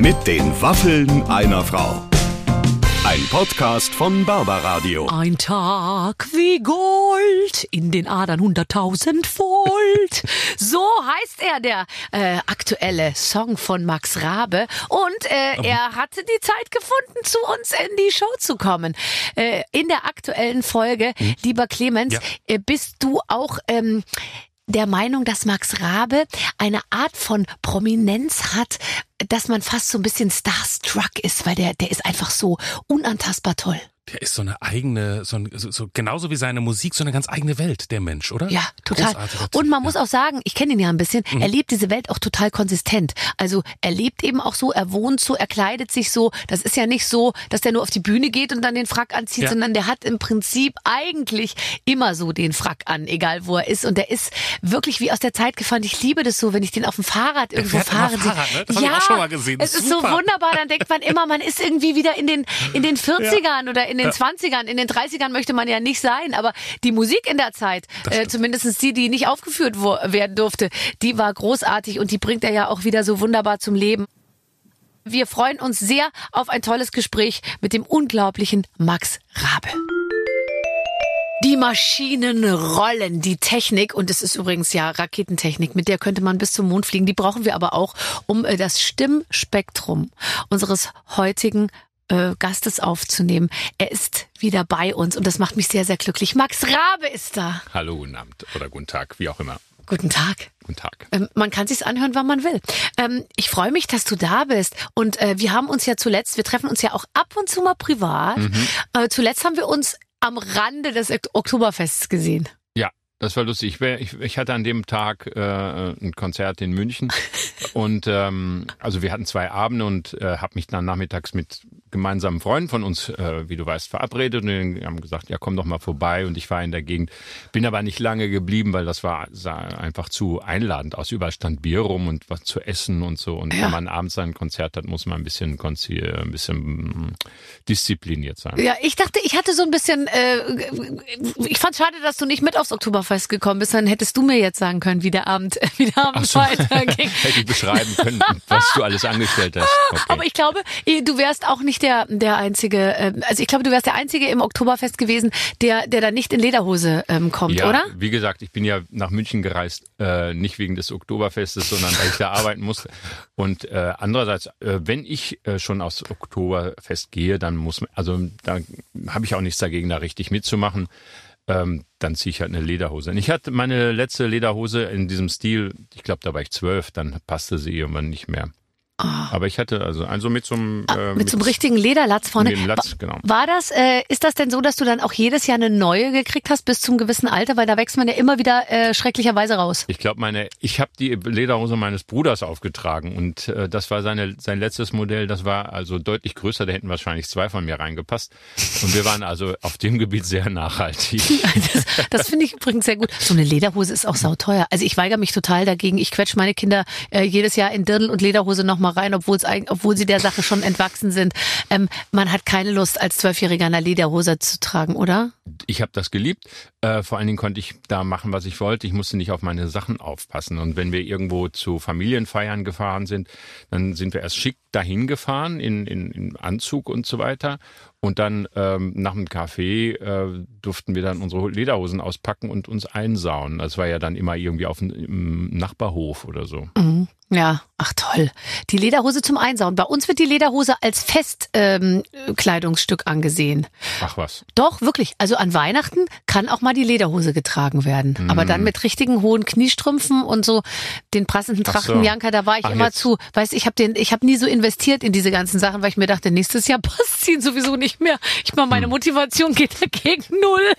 Mit den Waffeln einer Frau. Ein Podcast von Barbaradio. Ein Tag wie Gold, in den Adern 100.000 Volt. so heißt er, der äh, aktuelle Song von Max Rabe. Und äh, er hatte die Zeit gefunden, zu uns in die Show zu kommen. Äh, in der aktuellen Folge, lieber Clemens, Ja. äh, bist du auch... Ähm, der Meinung, dass Max Rabe eine Art von Prominenz hat, dass man fast so ein bisschen starstruck ist, weil der, der ist einfach so unantastbar toll. Der ist so eine eigene, so, ein, so, so genauso wie seine Musik, so eine ganz eigene Welt, der Mensch, oder? Ja, total. Und man ja. muss auch sagen, ich kenne ihn ja ein bisschen, er lebt diese Welt auch total konsistent. Also er lebt eben auch so, er wohnt so, er kleidet sich so. Das ist ja nicht so, dass der nur auf die Bühne geht und dann den Frack anzieht, Ja. sondern der hat im Prinzip eigentlich immer so den Frack an, egal wo er ist. Und der ist wirklich wie aus der Zeit gefahren. Ich liebe das so, wenn ich den auf dem Fahrrad irgendwo sehe. Fahrrad, ne? Das hab ich ja, auch schon mal gesehen. es ist so Super. wunderbar. Dann denkt man immer, man ist irgendwie wieder in den, in den 40ern oder in den 20ern. In den 30ern möchte man ja nicht sein, aber die Musik in der Zeit, äh, zumindest die, die nicht aufgeführt werden durfte, die war großartig und die bringt er ja auch wieder so wunderbar zum Leben. Wir freuen uns sehr auf ein tolles Gespräch mit dem unglaublichen Max Rabe. Die Maschinen rollen, die Technik, und es ist übrigens ja Raketentechnik, mit der könnte man bis zum Mond fliegen. Die brauchen wir aber auch, um äh, das Stimmspektrum unseres heutigen äh, Gastes aufzunehmen. Er ist wieder bei uns und das macht mich sehr, sehr glücklich. Max Rabe ist da. Hallo, guten Abend oder guten Tag, wie auch immer. Guten Tag. Guten Tag. Ähm, man kann sich's anhören, wann man will. Ähm, ich freue mich, dass du da bist. Und äh, wir haben uns ja zuletzt, wir treffen uns ja auch ab und zu mal privat. Äh, zuletzt haben wir uns am Rande des Ok- Oktoberfests gesehen. Ja, das war lustig. Ich, wär, ich, ich hatte an dem Tag äh, ein Konzert in München und ähm, also wir hatten zwei Abende und äh, habe mich dann nachmittags mit gemeinsamen Freunden von uns, äh, wie du weißt, verabredet und die haben gesagt, ja komm doch mal vorbei und ich war in der Gegend, bin aber nicht lange geblieben, weil das war sah einfach zu einladend aus. Überall stand Bier rum und was zu essen und so und Ja. wenn man abends ein Konzert hat, muss man ein bisschen konzi ein bisschen mm, diszipliniert sein. Ja, ich dachte, ich hatte so ein bisschen, äh, ich fand schade, dass du nicht mit aufs Oktoberfest gekommen bist. Dann hättest du mir jetzt sagen können, wie der Abend, wie der Abend so. weiterging. Hätte ich beschreiben können, was du alles angestellt hast. Okay. Aber ich glaube, eh, du wärst auch nicht der, der einzige, ähm, also ich glaube, du wärst der einzige im Oktoberfest gewesen, der, der da nicht in Lederhose ähm, kommt, ja, oder? Wie gesagt, ich bin ja nach München gereist, äh, nicht wegen des Oktoberfestes, sondern weil ich da arbeiten musste. Und äh, andererseits, äh, wenn ich äh, schon aufs Oktoberfest gehe, dann muss man, also da habe ich auch nichts dagegen, da richtig mitzumachen. Ähm, dann ziehe ich halt eine Lederhose. Und ich hatte meine letzte Lederhose in diesem Stil, ich glaube, da war ich zwölf, dann passte sie irgendwann nicht mehr. Aber ich hatte also also mit so einem äh, Ah. Mit so einem richtigen Lederlatz vorne. mit dem Latz, genau. War das, äh, ist das denn so, dass du dann auch jedes Jahr eine neue gekriegt hast bis zum gewissen Alter? Weil da wächst man ja immer wieder äh, schrecklicherweise raus. Ich glaube, meine, ich habe die Lederhose meines Bruders aufgetragen und äh, das war seine, sein letztes Modell. Das war also deutlich größer. Da hätten wahrscheinlich zwei von mir reingepasst. Und wir waren also auf dem Gebiet sehr nachhaltig. Das, das finde ich übrigens sehr gut. So eine Lederhose ist auch sauteuer. Also ich weigere mich total dagegen. Ich quetsche meine Kinder äh, jedes Jahr in Dirndl und Lederhose nochmal rein, obwohl es obwohl sie der Sache schon entwachsen sind. Ähm, man hat keine Lust, als Zwölfjähriger eine Lederhose zu tragen, oder? Ich habe das geliebt. Äh, vor allen Dingen konnte ich da machen, was ich wollte. Ich musste nicht auf meine Sachen aufpassen. Und wenn wir irgendwo zu Familienfeiern gefahren sind, dann sind wir erst schick dahin gefahren in, in, in Anzug und so weiter. Und dann ähm, nach dem Kaffee äh, durften wir dann unsere Lederhosen auspacken und uns einsauen. Das war ja dann immer irgendwie auf dem Nachbarhof oder so. Mhm. Ja, ach toll. Die Lederhose zum Einsauen. Bei uns wird die Lederhose als Festkleidungsstück ähm, angesehen. Ach was. Doch, wirklich. Also an Weihnachten kann auch mal die Lederhose getragen werden. Aber Mhm. dann mit richtigen hohen Kniestrümpfen und so den passenden Ach so. Trachtenjanker, da war ich Ach, immer jetzt. zu. Weißt, ich habe den, ich habe nie so investiert in diese ganzen Sachen, weil ich mir dachte, nächstes Jahr passt sie sowieso nicht mehr. Ich meine, Hm. meine Motivation geht dagegen null.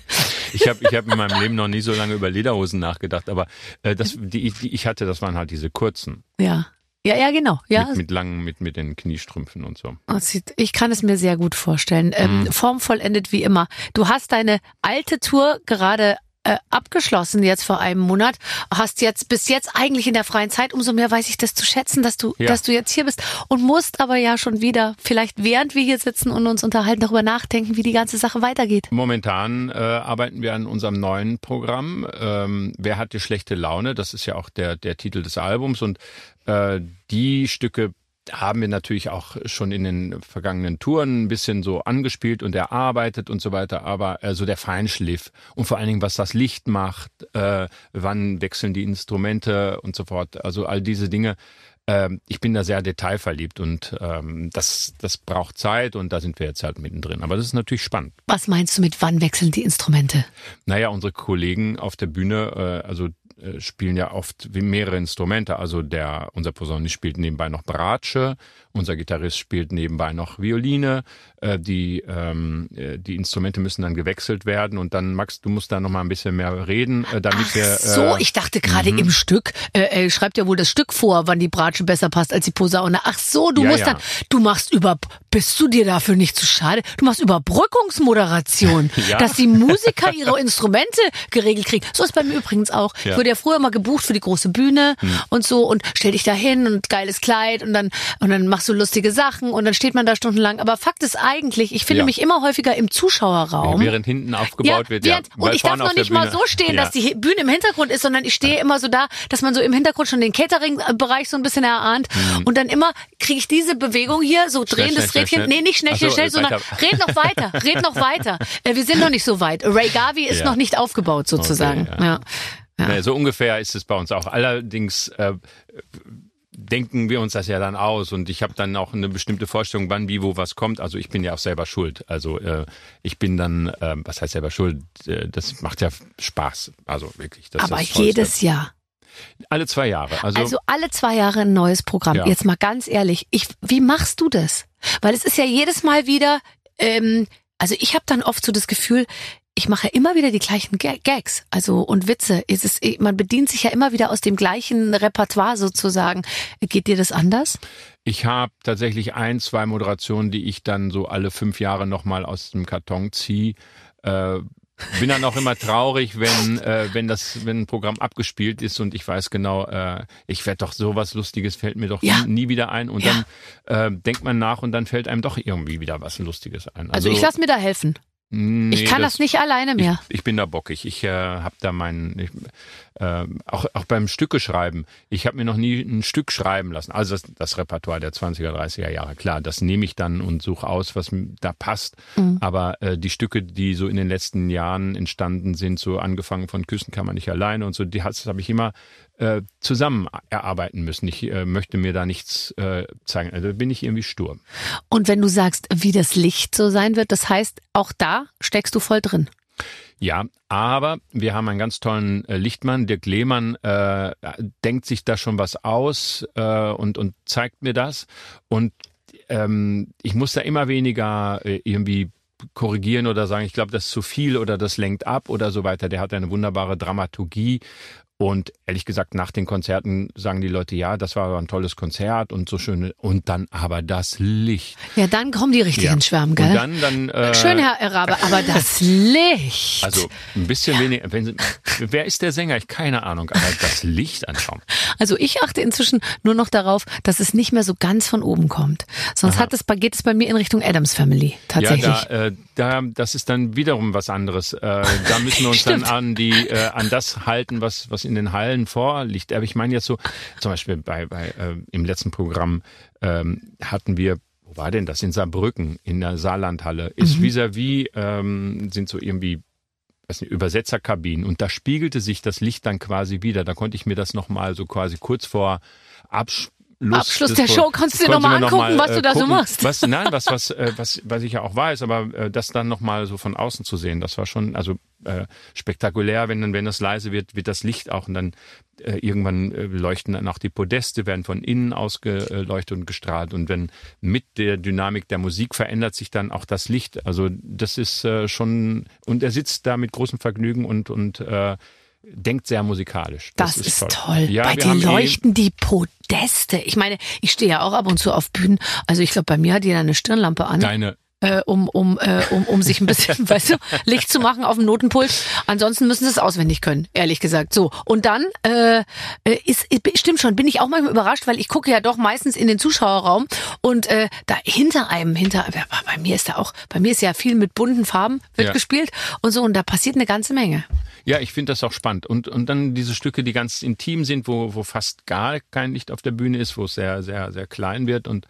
Ich habe ich hab in meinem Leben noch nie so lange über Lederhosen nachgedacht, aber äh, das, die, die ich hatte, das waren halt diese kurzen. Ja. Ja, ja, genau. Ja, Mit, mit langen, mit, mit den Kniestrümpfen und so. Sieht- Ich kann es mir sehr gut vorstellen. Ähm, Mhm. formvollendet wie immer. Du hast deine alte Tour gerade äh, abgeschlossen jetzt vor einem Monat. Hast jetzt bis jetzt eigentlich in der freien Zeit. Umso mehr weiß ich das zu schätzen, dass du, Ja. dass du jetzt hier bist und musst aber ja schon wieder vielleicht während wir hier sitzen und uns unterhalten darüber nachdenken, wie die ganze Sache weitergeht. Momentan äh, arbeiten wir an unserem neuen Programm. Ähm, Wer hat die schlechte Laune? Das ist ja auch der, der Titel des Albums. Und äh, die Stücke haben wir natürlich auch schon in den vergangenen Touren ein bisschen so angespielt und erarbeitet und so weiter, aber äh, so der Feinschliff und vor allen Dingen, was das Licht macht, äh, wann wechseln die Instrumente und so fort, also all diese Dinge. Ähm, ich bin da sehr detailverliebt und ähm, das, das braucht Zeit und da sind wir jetzt halt mittendrin. Aber das ist natürlich spannend. Was meinst du mit wann wechseln die Instrumente? Naja, unsere Kollegen auf der Bühne, äh, also äh, spielen ja oft mehrere Instrumente. Also der, unser Posaunist spielt nebenbei noch Bratsche, unser Gitarrist spielt nebenbei noch Violine. Äh, die, ähm, äh, die Instrumente müssen dann gewechselt werden und dann, Max, du musst da noch mal ein bisschen mehr reden, äh, damit Ach wir. so, äh, ich dachte gerade im Stück, äh, äh, schreibt ja wohl das Stück vor, wann die Bratsche besser passt als die Posaune. Ach so, du Ja, musst ja. dann, du machst über, bist du dir dafür nicht zu schade? Du machst Überbrückungsmoderation, Ja. dass die Musiker ihre Instrumente geregelt kriegen. So ist bei mir übrigens auch. Ich wurde ja früher mal gebucht für die große Bühne und so und stell dich da hin und geiles Kleid und dann, und dann machst du lustige Sachen und dann steht man da stundenlang. Aber Fakt ist eigentlich, ich finde Ja. mich immer häufiger im Zuschauerraum. während hinten aufgebaut wird, ja. während- Und Weil ich darf noch nicht mal so stehen, ja. dass die Bühne im Hintergrund ist, sondern ich stehe immer so da, dass man so im Hintergrund schon den Catering-Bereich so ein bisschen erahnt. Und dann immer kriege ich diese Bewegung hier, so drehen Hm. schnell, Rädchen. schnell. Nee, nicht schnell, schnell, so, schnell, sondern red noch weiter, red noch weiter. Äh, wir sind noch nicht so weit. Ray Garvey ist Ja. noch nicht aufgebaut sozusagen. Okay, ja. ja. So ungefähr ist es bei uns auch. Allerdings äh, denken wir uns das ja dann aus und ich habe dann auch eine bestimmte Vorstellung, wann, wie, wo was kommt. Also ich bin ja auch selber schuld. Also äh, ich bin dann, äh, was heißt selber schuld? Äh, das macht ja Spaß. Also wirklich. Das ist Aber das Tollste. jedes Jahr. alle zwei Jahre. Also, Also alle zwei Jahre ein neues Programm. Ja. Jetzt mal ganz ehrlich, ich, wie machst du das? Weil es ist ja jedes Mal wieder, ähm, also ich habe dann oft so das Gefühl, ich mache immer wieder die gleichen Ga- Gags, also und Witze. Es ist, man bedient sich ja immer wieder aus dem gleichen Repertoire sozusagen. Geht dir das anders? Ich habe tatsächlich ein, zwei Moderationen, die ich dann so alle fünf Jahre nochmal aus dem Karton ziehe. Äh, bin dann auch immer traurig, wenn äh, wenn das wenn ein Programm abgespielt ist und ich weiß genau, äh, ich werde doch sowas Lustiges fällt mir doch Ja. nie, wieder ein und Ja. dann äh, denkt man nach und dann fällt einem doch irgendwie wieder was Lustiges ein. Also, ich lass mir da helfen. Nee, ich kann das, nicht alleine mehr. ich, ich bin da bockig. Ich äh, habe da meinen, ich, äh, auch, auch beim Stücke schreiben. Ich habe mir noch nie ein Stück schreiben lassen. Also das, das Repertoire der 20er, 30er Jahre, klar, das nehme ich dann und suche aus, was da passt. Mhm. Aber äh, die Stücke, die so in den letzten Jahren entstanden sind, so angefangen von Küssen kann man nicht alleine und so, die das habe ich immer äh, zusammen erarbeiten müssen. Ich äh, möchte mir da nichts äh, zeigen. Also bin ich irgendwie stur. Und wenn du sagst, wie das Licht so sein wird, das heißt, auch da steckst du voll drin. Ja, aber wir haben einen ganz tollen äh, Lichtmann, Dirk Lehmann, äh, denkt sich da schon was aus äh, und, und zeigt mir das. Und ähm, ich muss da immer weniger äh, irgendwie korrigieren oder sagen, ich glaube, das ist zu viel oder das lenkt ab oder so weiter. Der hat eine wunderbare Dramaturgie. Und ehrlich gesagt, nach den Konzerten sagen die Leute, ja, das war ein tolles Konzert und so schön. Und dann aber das Licht. Ja, dann kommen die richtig Ja. ins Schwärmen, Und gell? dann, dann äh, Schön, Herr Erabe, aber das Licht. Also ein bisschen weniger. Wenn wer ist der Sänger? Ich keine Ahnung. Aber das Licht anschauen. Also ich achte inzwischen nur noch darauf, dass es nicht mehr so ganz von oben kommt. Sonst hat es, geht es bei mir in Richtung Adams Family tatsächlich. Ja, da, äh, da, das ist dann wiederum was anderes. Äh, da müssen wir uns dann an die, äh, an das halten, was, was in den Hallen vorliegt. Aber ich meine jetzt so, zum Beispiel bei, bei äh, im letzten Programm ähm, hatten wir wo war denn das? In Saarbrücken, in der Saarlandhalle. Ist Mhm. vis-à-vis, ähm, sind so irgendwie weiß nicht, Übersetzerkabinen und da spiegelte sich das Licht dann quasi wieder. Da konnte ich mir das nochmal so quasi kurz vor Abschluss Abschluss der Show kannst du dir konnte noch mal angucken, was du da so gucken, machst. Was, nein, was, was, äh, was, was ich ja auch weiß, aber äh, das dann nochmal so von außen zu sehen, das war schon, also äh, spektakulär, wenn dann, wenn das leise wird, wird das Licht auch und dann äh, irgendwann äh, leuchten dann auch die Podeste, werden von innen ausgeleuchtet und gestrahlt und wenn mit der Dynamik der Musik verändert sich dann auch das Licht. Also das ist äh, schon und er sitzt da mit großem Vergnügen und und äh, denkt sehr musikalisch. Das, ist, toll. Ja, bei dir eh- leuchten die Podeste. Ich meine, ich stehe ja auch ab und zu auf Bühnen. Also ich glaube, bei mir hat jeder eine Stirnlampe an. Deine äh, um, um, äh, um, um sich ein bisschen, weißt du, Licht zu machen auf dem Notenpult. Ansonsten müssen sie es auswendig können, ehrlich gesagt. So. Und dann äh, äh ist, stimmt schon, bin ich auch manchmal überrascht, weil ich gucke ja doch meistens in den Zuschauerraum und äh, da hinter einem, hinter, bei mir ist da auch, bei mir ist ja viel mit bunten Farben wird ja. gespielt und so und da passiert eine ganze Menge. Ja, ich finde das auch spannend. Und, und dann diese Stücke, die ganz intim sind, wo, wo fast gar kein Licht auf der Bühne ist, wo es sehr, sehr, sehr klein wird und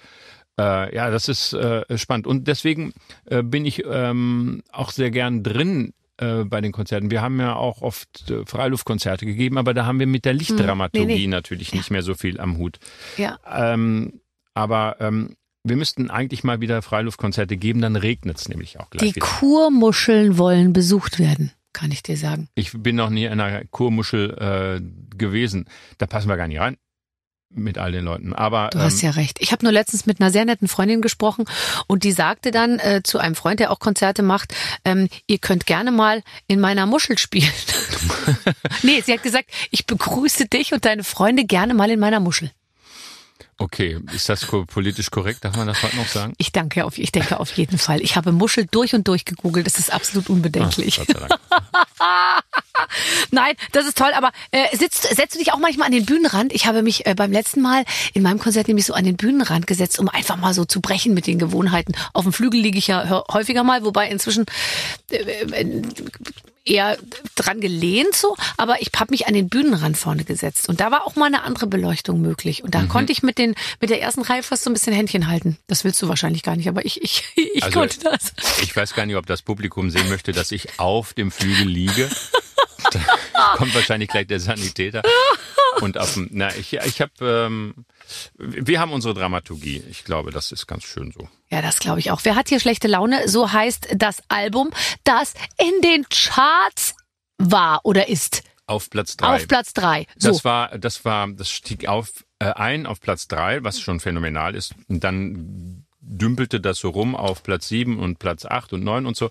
äh, ja, das ist äh, spannend. Und deswegen äh, bin ich ähm, auch sehr gern drin äh, bei den Konzerten. Wir haben ja auch oft äh, Freiluftkonzerte gegeben, aber da haben wir mit der Lichtdramaturgie hm, nee, nee. natürlich ja. nicht mehr so viel am Hut. Ja. Ähm, aber ähm, wir müssten eigentlich mal wieder Freiluftkonzerte geben, dann regnet es nämlich auch gleich. Die wieder. Kurmuscheln wollen besucht werden, kann ich dir sagen. Ich bin noch nie in einer Kurmuschel äh, gewesen. Da passen wir gar nicht rein mit all den Leuten. Aber du hast ähm, ja recht. Ich habe nur letztens mit einer sehr netten Freundin gesprochen und die sagte dann äh, zu einem Freund, der auch Konzerte macht, ähm, ihr könnt gerne mal in meiner Muschel spielen. nee, sie hat gesagt, ich begrüße dich und deine Freunde gerne mal in meiner Muschel. Okay, ist das politisch korrekt? Darf man das heute noch sagen? Ich danke auf, ich denke auf jeden Fall. Ich habe Muschel durch und durch gegoogelt. Das ist absolut unbedenklich. Ach, Nein, das ist toll. Aber äh, sitzt, setzt du dich auch manchmal an den Bühnenrand? Ich habe mich äh, beim letzten Mal in meinem Konzert nämlich so an den Bühnenrand gesetzt, um einfach mal so zu brechen mit den Gewohnheiten. Auf dem Flügel liege ich ja häufiger mal, wobei inzwischen äh, äh eher dran gelehnt so, aber ich habe mich an den Bühnenrand vorne gesetzt und da war auch mal eine andere Beleuchtung möglich und da mhm. konnte ich mit den mit der ersten Reihe fast so ein bisschen Händchen halten. Das willst du wahrscheinlich gar nicht, aber ich ich, ich also, konnte das. Ich weiß gar nicht, ob das Publikum sehen möchte, dass ich auf dem Flügel liege. da kommt wahrscheinlich gleich der Sanitäter und auf dem, na ich ich habe ähm, wir haben unsere Dramaturgie. Ich glaube, das ist ganz schön so. Ja, das glaube ich auch. Wer hat hier schlechte Laune? So heißt das Album, das in den Charts war oder ist. Auf Platz drei. Auf Platz drei. So. Das war, das war, das stieg auf äh, ein auf Platz drei, was schon phänomenal ist. Und dann dümpelte das so rum auf Platz sieben und Platz acht und neun und so.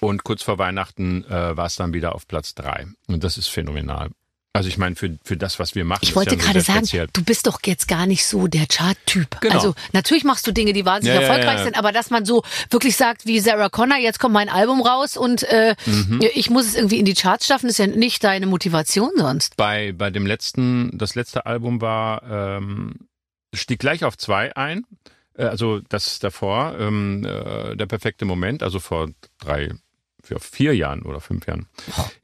Und kurz vor Weihnachten äh, war es dann wieder auf Platz drei. Und das ist phänomenal. Also ich meine, für, für das, was wir machen. Ich wollte ja gerade sagen, speziell. du bist doch jetzt gar nicht so der Chart-Typ. Genau. Also natürlich machst du Dinge, die wahnsinnig ja, erfolgreich ja, sind, aber dass man so wirklich sagt, wie Sarah Connor, jetzt kommt mein Album raus und äh, mhm. ich muss es irgendwie in die Charts schaffen, ist ja nicht deine Motivation sonst. Bei, bei dem letzten, das letzte Album war, ähm, stieg gleich auf zwei ein. Äh, also das davor, ähm, äh, der perfekte Moment, also vor drei für vier Jahren oder fünf Jahren.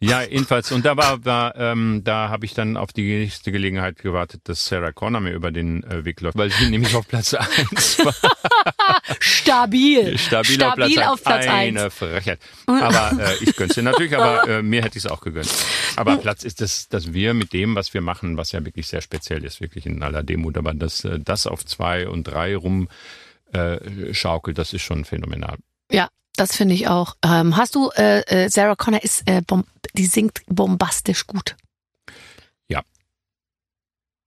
Ja, jedenfalls. Und da war, war ähm, da habe ich dann auf die nächste Gelegenheit gewartet, dass Sarah Connor mir über den äh, Weg läuft, weil sie nämlich auf Platz eins war. Stabil. Stabil, Stabil auf Platz, auf Platz eins. Eine Frechheit. Aber äh, ich gönn's dir natürlich, aber äh, mir hätte ich es auch gegönnt. Aber Platz ist das, dass wir mit dem, was wir machen, was ja wirklich sehr speziell ist, wirklich in aller Demut, aber dass äh, das auf zwei und drei rum äh, schaukelt, das ist schon phänomenal. Ja, das finde ich auch. Ähm, hast du, äh, äh, Sarah Connor ist, äh, die singt bombastisch gut. Ja.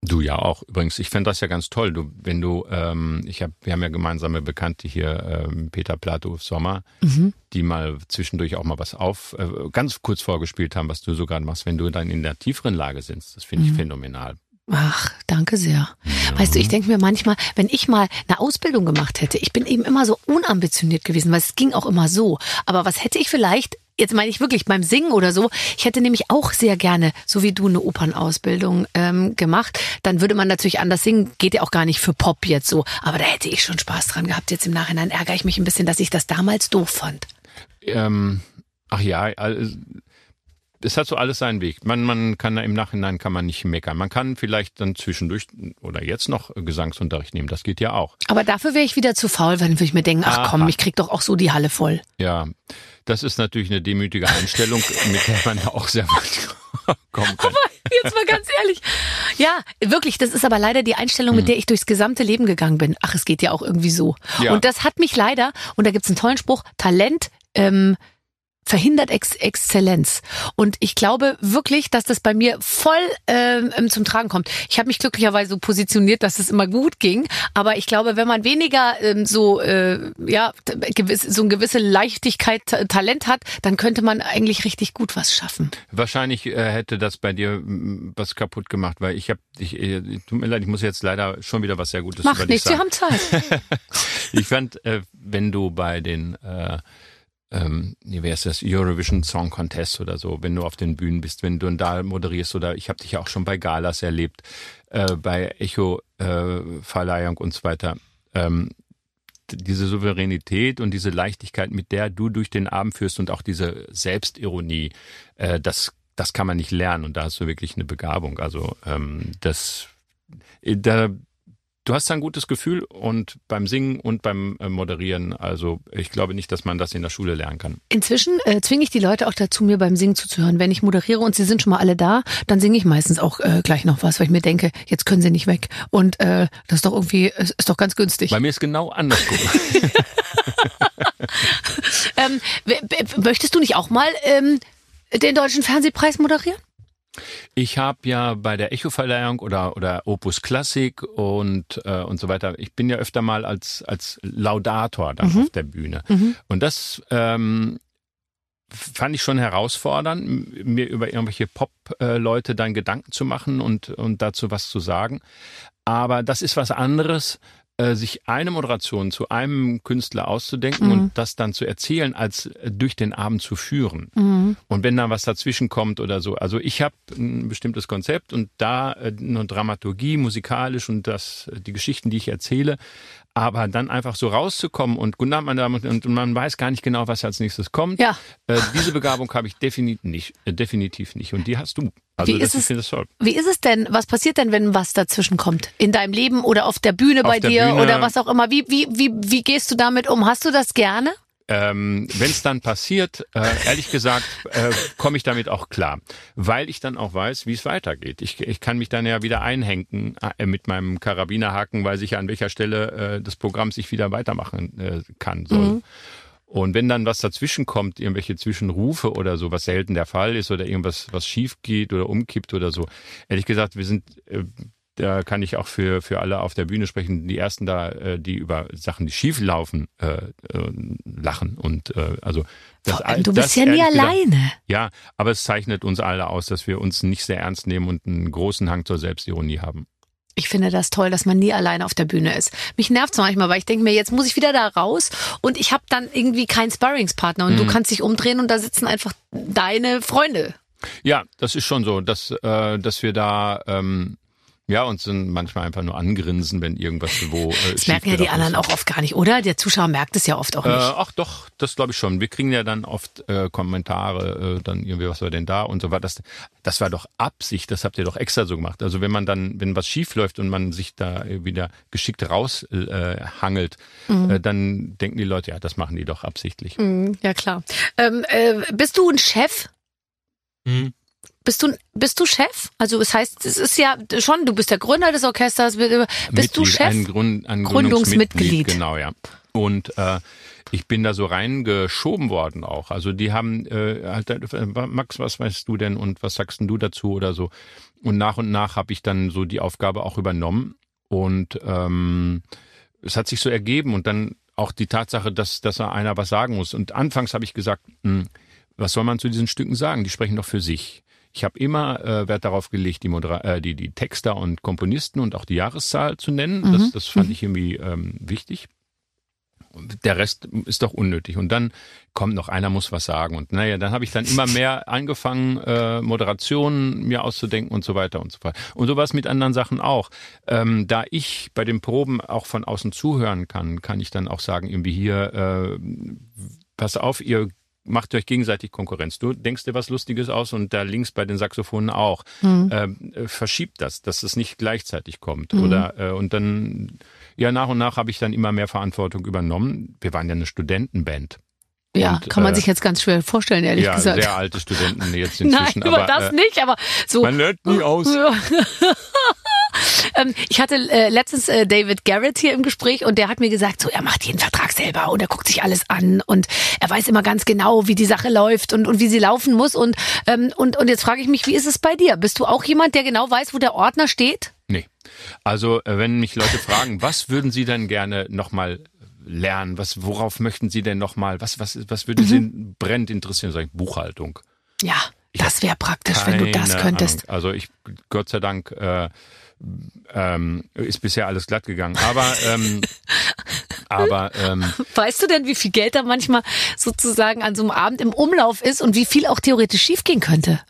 Du ja auch. Übrigens, ich fände das ja ganz toll. Du, wenn du, ähm, ich habe, wir haben ja gemeinsame Bekannte hier, ähm, Peter Plato Sommer, mhm. die mal zwischendurch auch mal was auf, äh, ganz kurz vorgespielt haben, was du so gerade machst. Wenn du dann in der tieferen Lage sitzt, das finde ich mhm. phänomenal. Ach, danke sehr. Ja. Weißt du, ich denke mir manchmal, wenn ich mal eine Ausbildung gemacht hätte, ich bin eben immer so unambitioniert gewesen, weil es ging auch immer so. Aber was hätte ich vielleicht, jetzt meine ich wirklich beim Singen oder so, ich hätte nämlich auch sehr gerne, so wie du, eine Opernausbildung ähm, gemacht. Dann würde man natürlich anders singen, geht ja auch gar nicht für Pop jetzt so. Aber da hätte ich schon Spaß dran gehabt. Jetzt im Nachhinein ärgere ich mich ein bisschen, dass ich das damals doof fand. Ähm, ach ja, also es hat so alles seinen Weg. Man, man kann im Nachhinein kann man nicht meckern. Man kann vielleicht dann zwischendurch oder jetzt noch Gesangsunterricht nehmen. Das geht ja auch. Aber dafür wäre ich wieder zu faul, wenn ich mir denke, ach Aha. komm, ich krieg doch auch so die Halle voll. Ja, das ist natürlich eine demütige Einstellung, mit der man ja auch sehr weit kommen kann. Aber jetzt mal ganz ehrlich. Ja, wirklich, das ist aber leider die Einstellung, mit hm. der ich durchs gesamte Leben gegangen bin. Ach, es geht ja auch irgendwie so. Ja. Und das hat mich leider, und da gibt's einen tollen Spruch, Talent ähm, verhindert Ex Exzellenz. Und ich glaube wirklich, dass das bei mir voll ähm, ähm zum Tragen kommt. Ich habe mich glücklicherweise so positioniert, dass es immer gut ging. Aber ich glaube, wenn man weniger ähm, so äh, ja gewiss, so eine gewisse Leichtigkeit, Talent hat, dann könnte man eigentlich richtig gut was schaffen. Wahrscheinlich äh, hätte das bei dir was kaputt gemacht, weil ich habe, ich, äh, tut mir leid, ich muss jetzt leider schon wieder was sehr Gutes Mach nichts, wir haben Zeit. ich fand, äh, wenn du bei den äh, ähm, wie wäre es das, Eurovision Song Contest oder so, wenn du auf den Bühnen bist, wenn du da moderierst oder ich habe dich ja auch schon bei Galas erlebt, äh, bei Echo äh, Verleihung und so weiter. Ähm, diese Souveränität und diese Leichtigkeit, mit der du durch den Abend führst und auch diese Selbstironie, äh, das, das kann man nicht lernen und da hast du wirklich eine Begabung. Also ähm, das, äh, da du hast ein gutes Gefühl und beim Singen und beim äh, Moderieren, also ich glaube nicht, dass man das in der Schule lernen kann. Inzwischen äh, zwinge ich die Leute auch dazu, mir beim Singen zuzuhören. Wenn ich moderiere und sie sind schon mal alle da, dann singe ich meistens auch äh, gleich noch was, weil ich mir denke, jetzt können sie nicht weg. Und äh, das ist doch irgendwie, ist, ist doch ganz günstig. Bei mir ist genau andersrum. ähm, möchtest du nicht auch mal ähm, den Deutschen Fernsehpreis moderieren? Ich habe ja bei der Echo-Verleihung oder, oder Opus Classic und, äh, und so weiter, ich bin ja öfter mal als, als Laudator dann mhm. auf der Bühne. Mhm. Und das ähm, fand ich schon herausfordernd, mir über irgendwelche Pop-Leute dann Gedanken zu machen und, und dazu was zu sagen. Aber das ist was anderes, äh, sich eine Moderation zu einem Künstler auszudenken mhm. und das dann zu erzählen, als äh, durch den Abend zu führen. Mhm. Und wenn da was dazwischen kommt oder so. Also ich habe ein bestimmtes Konzept und da äh, eine Dramaturgie, musikalisch und das, die Geschichten, die ich erzähle, aber dann einfach so rauszukommen und guten Abend, meine Damen und, und man weiß gar nicht genau, was als nächstes kommt. Ja. Äh, diese Begabung habe ich definitiv nicht, äh, definitiv nicht. Und die hast du. Also wie, ist es, wie ist es denn? Was passiert denn, wenn was dazwischen kommt? In deinem Leben oder auf der Bühne auf bei dir Bühne, oder was auch immer? Wie, wie, wie, wie gehst du damit um? Hast du das gerne? Ähm, Wenn es dann passiert, äh, ehrlich gesagt, äh, komme ich damit auch klar, weil ich dann auch weiß, wie es weitergeht. Ich, ich kann mich dann ja wieder einhängen äh, mit meinem Karabinerhaken, weiß ich ja, an welcher Stelle äh, des Programms ich wieder weitermachen äh, kann soll. Mhm. Und wenn dann was dazwischen kommt, irgendwelche Zwischenrufe oder so, was selten der Fall ist oder irgendwas, was schief geht oder umkippt oder so, ehrlich gesagt, wir sind äh, da kann ich auch für, für alle auf der Bühne sprechen, die ersten da, äh, die über Sachen, die schief laufen, äh, äh, lachen. Und äh, also das, allem, du bist das, ja nie alleine. Gesagt, ja, aber es zeichnet uns alle aus, dass wir uns nicht sehr ernst nehmen und einen großen Hang zur Selbstironie haben. Ich finde das toll, dass man nie alleine auf der Bühne ist. Mich nervt es manchmal, weil ich denke mir, jetzt muss ich wieder da raus und ich habe dann irgendwie keinen Sparringspartner und mhm. du kannst dich umdrehen und da sitzen einfach deine Freunde. Ja, das ist schon so, dass, äh, dass wir da ähm, ja, und sind manchmal einfach nur angrinsen, wenn irgendwas wo. Äh, das merken ja die anderen auch oft gar nicht, oder? Der Zuschauer merkt es ja oft auch nicht. Äh, ach doch, das glaube ich schon. Wir kriegen ja dann oft äh, Kommentare, äh, dann irgendwie, was war denn da und so weiter. Das, das war doch Absicht, das habt ihr doch extra so gemacht. Also wenn man dann, wenn was schief läuft und man sich da wieder geschickt raushangelt, äh, mhm. äh, dann denken die Leute, ja, das machen die doch absichtlich. Mhm, ja, klar. Ähm, äh, bist du ein Chef? Mhm. Bist du, bist du Chef? Also es heißt, es ist ja schon, du bist der Gründer des Orchesters. Bist Mitglied, du Chef? Ein, Grund, ein Gründungsmitglied. Genau, ja. Und äh, ich bin da so reingeschoben worden auch. Also die haben, äh, halt, äh, Max, was weißt du denn und was sagst denn du dazu oder so? Und nach und nach habe ich dann so die Aufgabe auch übernommen. Und ähm, es hat sich so ergeben und dann auch die Tatsache, dass, dass er einer was sagen muss. Und anfangs habe ich gesagt, mh, hm, was soll man zu diesen Stücken sagen? Die sprechen doch für sich. Ich habe immer äh, Wert darauf gelegt, die, Modera äh, die, die Texter und Komponisten und auch die Jahreszahl zu nennen. Mhm. Das, das fand mhm. ich irgendwie ähm, wichtig. Der Rest ist doch unnötig. Und dann kommt noch einer, muss was sagen. Und naja, dann habe ich dann immer mehr angefangen, äh, Moderationen mir auszudenken und so weiter und so fort. Und sowas mit anderen Sachen auch. Ähm, da ich bei den Proben auch von außen zuhören kann, kann ich dann auch sagen, irgendwie hier, äh, pass auf, ihr macht euch gegenseitig Konkurrenz. Du denkst dir was Lustiges aus und da links bei den Saxophonen auch. Mhm. Ähm, äh, verschiebt das, dass es nicht gleichzeitig kommt. Mhm. Oder äh, und dann, ja, nach und nach habe ich dann immer mehr Verantwortung übernommen. Wir waren ja eine Studentenband. Ja, und, kann man äh, sich jetzt ganz schwer vorstellen, ehrlich ja, gesagt. sehr alte Studenten jetzt inzwischen. Nein, aber, das äh, nicht, aber so. Man lernt nie aus. Ähm, ich hatte äh, letztens äh, David Garrett hier im Gespräch und der hat mir gesagt, so er macht jeden Vertrag selber und er guckt sich alles an und er weiß immer ganz genau, wie die Sache läuft und, und wie sie laufen muss. Und, ähm, und, und jetzt frage ich mich, wie ist es bei dir? Bist du auch jemand, der genau weiß, wo der Ordner steht? Nee. Also äh, wenn mich Leute fragen, was würden sie denn gerne nochmal lernen? Was, worauf möchten Sie denn nochmal? Was, was, was würde mhm. Sie brennend interessieren? Sag ich, Buchhaltung. Ja, ich das wäre praktisch, wenn du das könntest. Ahnung. Also ich, Gott sei Dank, äh, ähm, ist bisher alles glatt gegangen. Aber ähm, Aber ähm, Weißt du denn, wie viel Geld da manchmal sozusagen an so einem Abend im Umlauf ist und wie viel auch theoretisch schiefgehen könnte?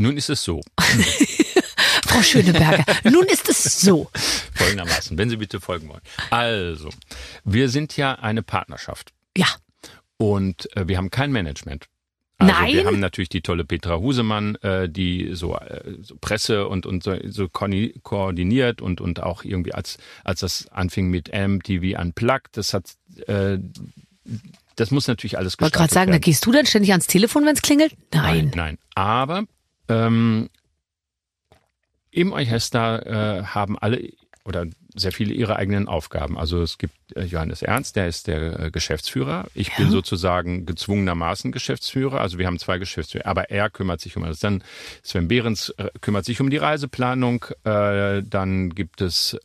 nun ist es so. Frau Schöneberger, nun ist es so. Folgendermaßen, wenn Sie bitte folgen wollen. Also, wir sind ja eine Partnerschaft Ja. und äh, wir haben kein Management. Also Nein? wir haben natürlich die tolle Petra Husemann, äh, die so, äh, so Presse und, und so, so koordi- koordiniert und, und auch irgendwie als, als das anfing mit MTV Unplugged, das hat, äh, das muss natürlich alles Ich wollte gerade gestaltet sagen, da gehst du dann ständig ans Telefon, wenn es klingelt? Nein. Nein, nein. Aber ähm, im Orchester äh, haben alle oder sehr viele ihre eigenen Aufgaben. Also es gibt äh, Johannes Ernst, der ist der äh, Geschäftsführer. Ich bin sozusagen gezwungenermaßen Geschäftsführer. Also wir haben zwei Geschäftsführer, aber er kümmert sich um alles. Dann Sven Behrens äh, kümmert sich um die Reiseplanung. Dann gibt es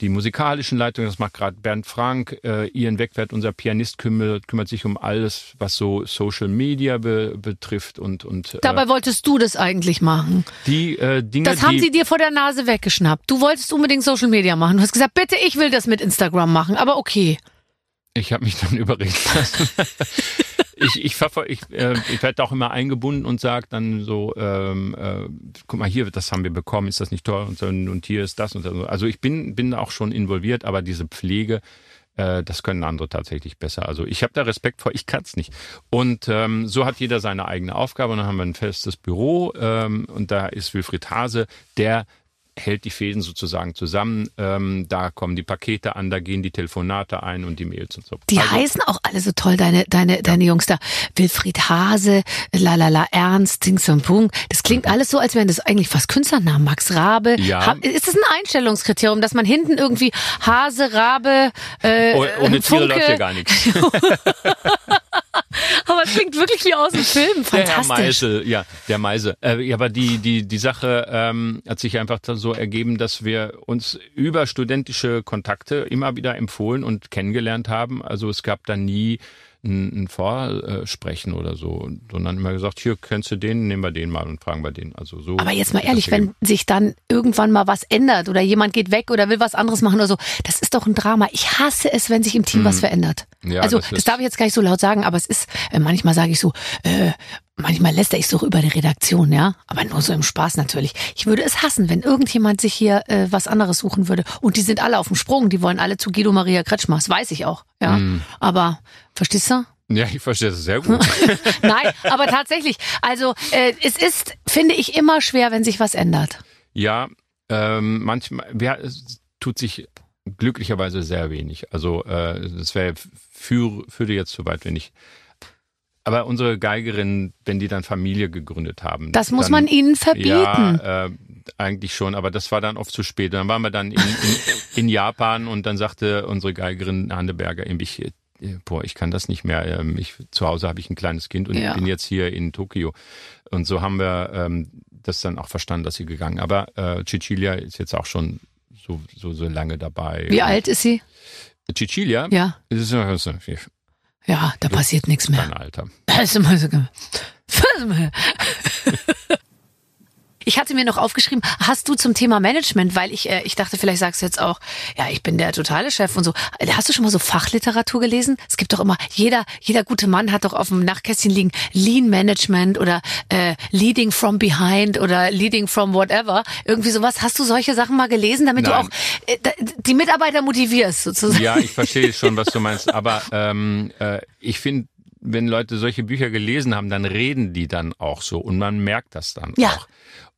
die musikalischen Leitungen, das macht gerade Bernd Frank. Äh, Ian Wegwert, unser Pianist, kümmert, kümmert sich um alles, was so Social Media be betrifft und, und äh, Dabei wolltest du das eigentlich machen. die äh, Dinge, Das haben die sie dir vor der Nase weggeschnappt. Du wolltest unbedingt Social Media machen. Du hast gesagt, bitte, ich will das mit Instagram machen. Aber okay. Ich habe mich dann überreden lassen. Ich, ich, ich, äh, ich werde auch immer eingebunden und sage dann so, ähm, äh, guck mal hier, das haben wir bekommen, ist das nicht toll und, so, und hier ist das und so. Also ich bin, bin auch schon involviert, aber diese Pflege, äh, das können andere tatsächlich besser. Also ich habe da Respekt vor, ich kann's nicht. Und ähm, so hat jeder seine eigene Aufgabe und dann haben wir ein festes Büro ähm, und da ist Wilfried Hase, der hält die Fäden sozusagen zusammen. Ähm, da kommen die Pakete an, da gehen die Telefonate ein und die Mails und so. Die Also, heißen auch alle so toll, deine, deine, deine Jungs da. Wilfried Hase, Lalala Ernst, Dings und Pung. Das klingt alles so, als wären das eigentlich fast Künstlernamen. Max Rabe. Ja. Hab- ist das ein Einstellungskriterium, dass man hinten irgendwie Hase, Rabe, äh, Oh, ohne Tiere läuft hier gar nichts. aber es klingt wirklich wie aus dem Film. Der Herr Fantastisch. Meisel, ja, der Meise. Äh, ja, aber die, die, die Sache ähm, hat sich einfach so ergeben, dass wir uns über studentische Kontakte immer wieder empfohlen und kennengelernt haben. Also es gab da nie ein, ein Vorsprechen oder so, sondern immer gesagt, hier kennst du den, nehmen wir den mal und fragen wir den. Also so. Aber jetzt mal ehrlich, wenn sich dann irgendwann mal was ändert oder jemand geht weg oder will was anderes machen oder so, das ist doch ein Drama. Ich hasse es, wenn sich im Team was verändert. Mhm. Ja, also das das, darf ich jetzt gar nicht so laut sagen, aber es ist, äh, manchmal sage ich so, äh, manchmal lästere ich so über die Redaktion, ja, aber nur so im Spaß natürlich. Ich würde es hassen, wenn irgendjemand sich hier äh, was anderes suchen würde. Und die sind alle auf dem Sprung, die wollen alle zu Guido Maria Kretschmer, das weiß ich auch, ja. Mhm. Aber, verstehst du? Ja, ich verstehe das sehr gut. Nein, aber tatsächlich, also äh, es ist, finde ich, immer schwer, wenn sich was ändert. Ja, ähm, manchmal, ja, es tut sich glücklicherweise sehr wenig. Also äh, es wäre für, würde jetzt zu weit, wenn ich. Aber unsere Geigerinnen, wenn die dann Familie gegründet haben. Das muss dann, man ihnen verbieten. Ja, äh, eigentlich schon, aber das war dann oft zu spät. Dann waren wir dann in, in, in Japan und dann sagte unsere Geigerin Handeberger ich, äh, boah, ich kann das nicht mehr. Ähm, Ich, zu Hause habe ich ein kleines Kind und Ja. ich bin jetzt hier in Tokio. Und so haben wir ähm, das dann auch verstanden, dass sie gegangen. Aber äh, Cecilia ist jetzt auch schon so, so, so lange dabei. Wie alt ist sie? Cecilia? Ja. Ist ja da passiert nichts mehr. ein Alter. Das ist immer so Ich hatte mir noch aufgeschrieben, hast du zum Thema Management, weil ich, äh, ich dachte, vielleicht sagst du jetzt auch, ja, ich bin der totale Chef und so. Hast du schon mal so Fachliteratur gelesen? Es gibt doch immer, jeder, jeder gute Mann hat doch auf dem Nachtkästchen liegen Lean Management oder äh, Leading from Behind oder Leading from whatever. Irgendwie sowas. Hast du solche Sachen mal gelesen, damit du Nein. auch äh, die Mitarbeiter motivierst, sozusagen? Ja, ich verstehe schon, was du meinst. Aber ähm, äh, ich finde, wenn Leute solche Bücher gelesen haben, dann reden die dann auch so und man merkt das dann Ja. auch.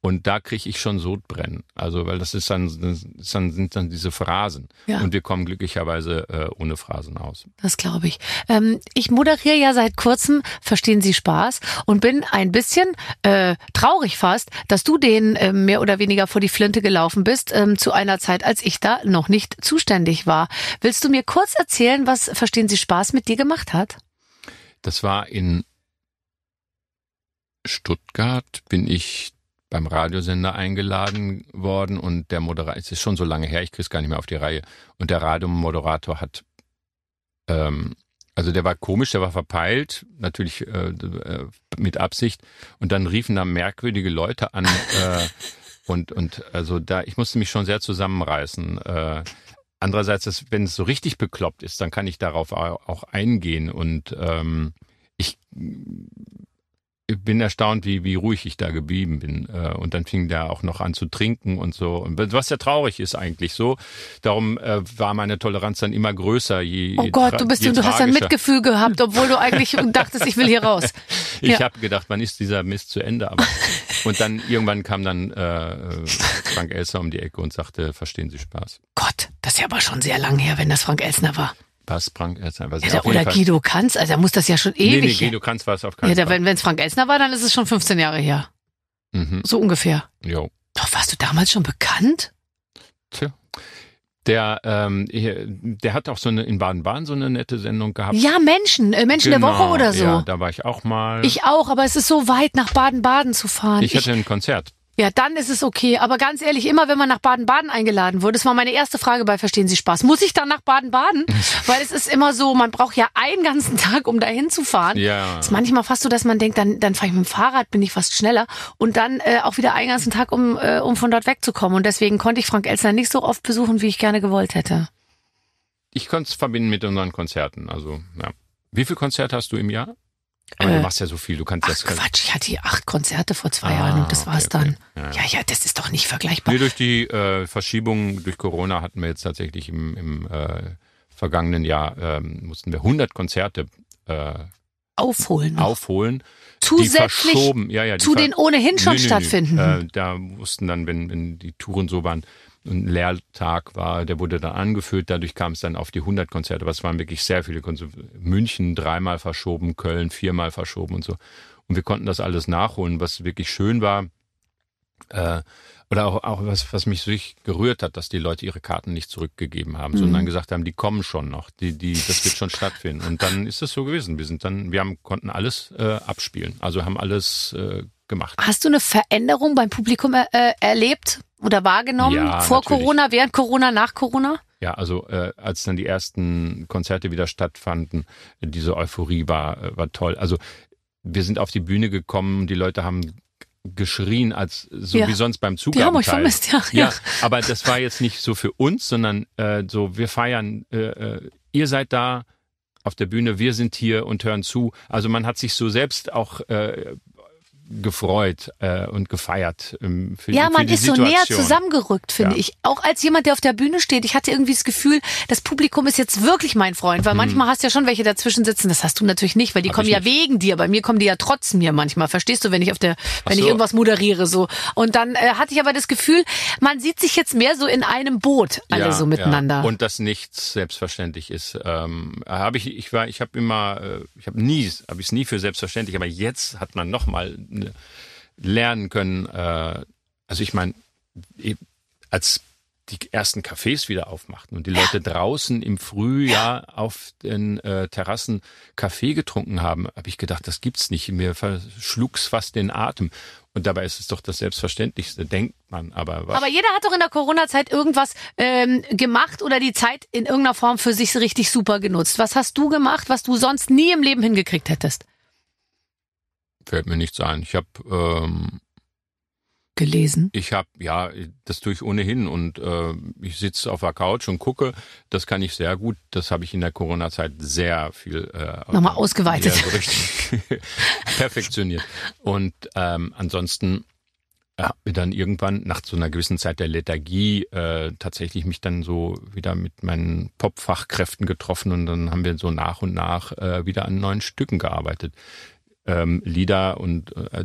Und da kriege ich schon Sodbrennen. Also, weil das ist dann, das ist dann sind dann diese Phrasen. Ja. Und wir kommen glücklicherweise äh, ohne Phrasen aus. Das glaube ich. Ähm, ich moderiere ja seit kurzem, verstehen Sie Spaß, und bin ein bisschen äh, traurig fast, dass du denen äh, mehr oder weniger vor die Flinte gelaufen bist, ähm, zu einer Zeit, als ich da noch nicht zuständig war. Willst du mir kurz erzählen, was Verstehen Sie Spaß mit dir gemacht hat? Das war in Stuttgart, bin ich beim Radiosender eingeladen worden und der Moderator, es ist schon so lange her, ich krieg's gar nicht mehr auf die Reihe. Und der Radiomoderator hat, ähm, also der war komisch, der war verpeilt, natürlich äh, äh, mit Absicht. Und dann riefen da merkwürdige Leute an äh, und und also da, ich musste mich schon sehr zusammenreißen. Äh, andererseits, wenn es so richtig bekloppt ist, dann kann ich darauf auch eingehen und ähm, ich bin erstaunt, wie, wie ruhig ich da geblieben bin. Äh, Und dann fing der auch noch an zu trinken und so. Und was ja traurig ist eigentlich so. Darum äh, war meine Toleranz dann immer größer. Je, Oh Gott, du bist je du hast ein. Mitgefühl gehabt, obwohl du eigentlich dachtest, ich will hier raus. Ich Ja. habe gedacht, wann ist dieser Mist zu Ende? Aber und dann irgendwann kam dann äh, Frank Elster um die Ecke und sagte, verstehen Sie Spaß. Gott, das ist ja aber schon sehr lang her, wenn das Frank Elsner war. Was Frank Elster? Was Ja, der, oder Guido Kanz, also da muss das ja schon Nee, ewig nee, her. Guido Kanz war es auf Ja, keinen da, Fall. wenn es Frank Elsner war, dann ist es schon 15 Jahre her. Mhm. So ungefähr. Jo. Doch, warst du damals schon bekannt? Tja. Der, ähm, der hat auch so eine in Baden-Baden so eine nette Sendung gehabt. Ja, Menschen, äh, Menschen der Woche oder so. Genau, Ja, da war ich auch mal. Ich auch, aber es ist so weit, nach Baden-Baden zu fahren. Ich hatte ein Konzert. Ja, dann ist es okay. Aber ganz ehrlich, immer wenn man nach Baden-Baden eingeladen wurde, das war meine erste Frage bei Verstehen Sie Spaß. Muss ich dann nach Baden-Baden? Weil es ist immer so, man braucht ja einen ganzen Tag, um da hinzufahren. Ja. Es ist manchmal fast so, dass man denkt, dann, dann fahre ich mit dem Fahrrad, bin ich fast schneller. Und dann äh, auch wieder einen ganzen Tag, um, äh, um von dort wegzukommen. Und deswegen konnte ich Frank Elsner nicht so oft besuchen, wie ich gerne gewollt hätte. Ich konnte es verbinden mit unseren Konzerten. Also, ja. Wie viele Konzerte hast du im Jahr? Aber Äh, du machst ja so viel, du kannst Ach das Quatsch, ich hatte hier acht Konzerte vor zwei Ah, Jahren und das okay, war's okay. dann. Ja, ja. Ja, ja, das ist doch nicht vergleichbar. Nee, durch die äh, Verschiebung durch Corona hatten wir jetzt tatsächlich im, im äh, vergangenen Jahr ähm, mussten wir 100 Konzerte äh, Aufholen. noch. aufholen. Zusätzlich ja, ja, zu den ohnehin schon Nö, nö, nö. stattfinden. Äh, da mussten dann, wenn, wenn die Touren so waren, ein Lehrtag war, der wurde dann angeführt, dadurch kam es dann auf die 100 Konzerte, aber es waren wirklich sehr viele Konzerte. München dreimal verschoben, Köln viermal verschoben und so. Und wir konnten das alles nachholen, was wirklich schön war. Äh, oder auch, auch was, was mich richtig gerührt hat, dass die Leute ihre Karten nicht zurückgegeben haben, Mhm. sondern gesagt haben, die kommen schon noch, die, die, das wird schon stattfinden. Und dann ist es so gewesen. Wir sind dann, wir haben, konnten alles äh, abspielen, also haben alles äh, gemacht. Hast du eine Veränderung beim Publikum äh, erlebt oder wahrgenommen? Ja, Vor natürlich. Corona, während Corona, nach Corona? Ja, also äh, als dann die ersten Konzerte wieder stattfanden, diese Euphorie war, äh, war toll. Also wir sind auf die Bühne gekommen, die Leute haben geschrien, als so Ja. wie sonst beim Die Zugabenteil. haben euch vermisst, ja. Ja, aber das war jetzt nicht so für uns, sondern äh, so, wir feiern, äh, äh, ihr seid da auf der Bühne, wir sind hier und hören zu. Also man hat sich so selbst auch äh, gefreut äh, und gefeiert ähm, für, Ja, für man die ist so Situation. näher zusammengerückt, finde Ja. ich. Auch als jemand, der auf der Bühne steht. Ich hatte irgendwie das Gefühl, das Publikum ist jetzt wirklich mein Freund, weil manchmal hast du ja schon welche dazwischen sitzen. Das hast du natürlich nicht, weil die. Hab kommen ich ja nicht. wegen dir. Bei mir kommen die ja trotz mir manchmal. Verstehst du, wenn ich auf der, wenn ich so. irgendwas moderiere so. Und dann äh, hatte ich aber das Gefühl, man sieht sich jetzt mehr so in einem Boot, alle so miteinander. Ja. Und dass nichts selbstverständlich ist. Ähm, habe ich, ich war, ich habe immer, äh, ich habe nie, habe ich es nie für selbstverständlich, aber jetzt hat man noch mal lernen können. Äh, also ich meine, als die ersten Cafés wieder aufmachten und die Leute draußen im Frühjahr auf den äh, Terrassen Kaffee getrunken haben, habe ich gedacht, das gibt's nicht. Mir verschlug's fast den Atem. Und dabei ist es doch das Selbstverständlichste, denkt man. Aber, was, Aber jeder hat doch in der Corona-Zeit irgendwas ähm, gemacht oder die Zeit in irgendeiner Form für sich richtig super genutzt. Was hast du gemacht, was du sonst nie im Leben hingekriegt hättest? Fällt mir nichts ein. Ich habe ähm, Gelesen. Ich habe, ja, das tue ich ohnehin und äh, ich sitze auf der Couch und gucke. Das kann ich sehr gut. Das habe ich in der Corona-Zeit sehr viel äh, Nochmal ausgeweitet. Ja, so richtig perfektioniert. Und ähm, ansonsten habe mir dann irgendwann nach so einer gewissen Zeit der Lethargie äh, tatsächlich mich dann so wieder mit meinen Pop-Fachkräften getroffen und dann haben wir so nach und nach äh, wieder an neuen Stücken gearbeitet. Ähm, Lieder und äh,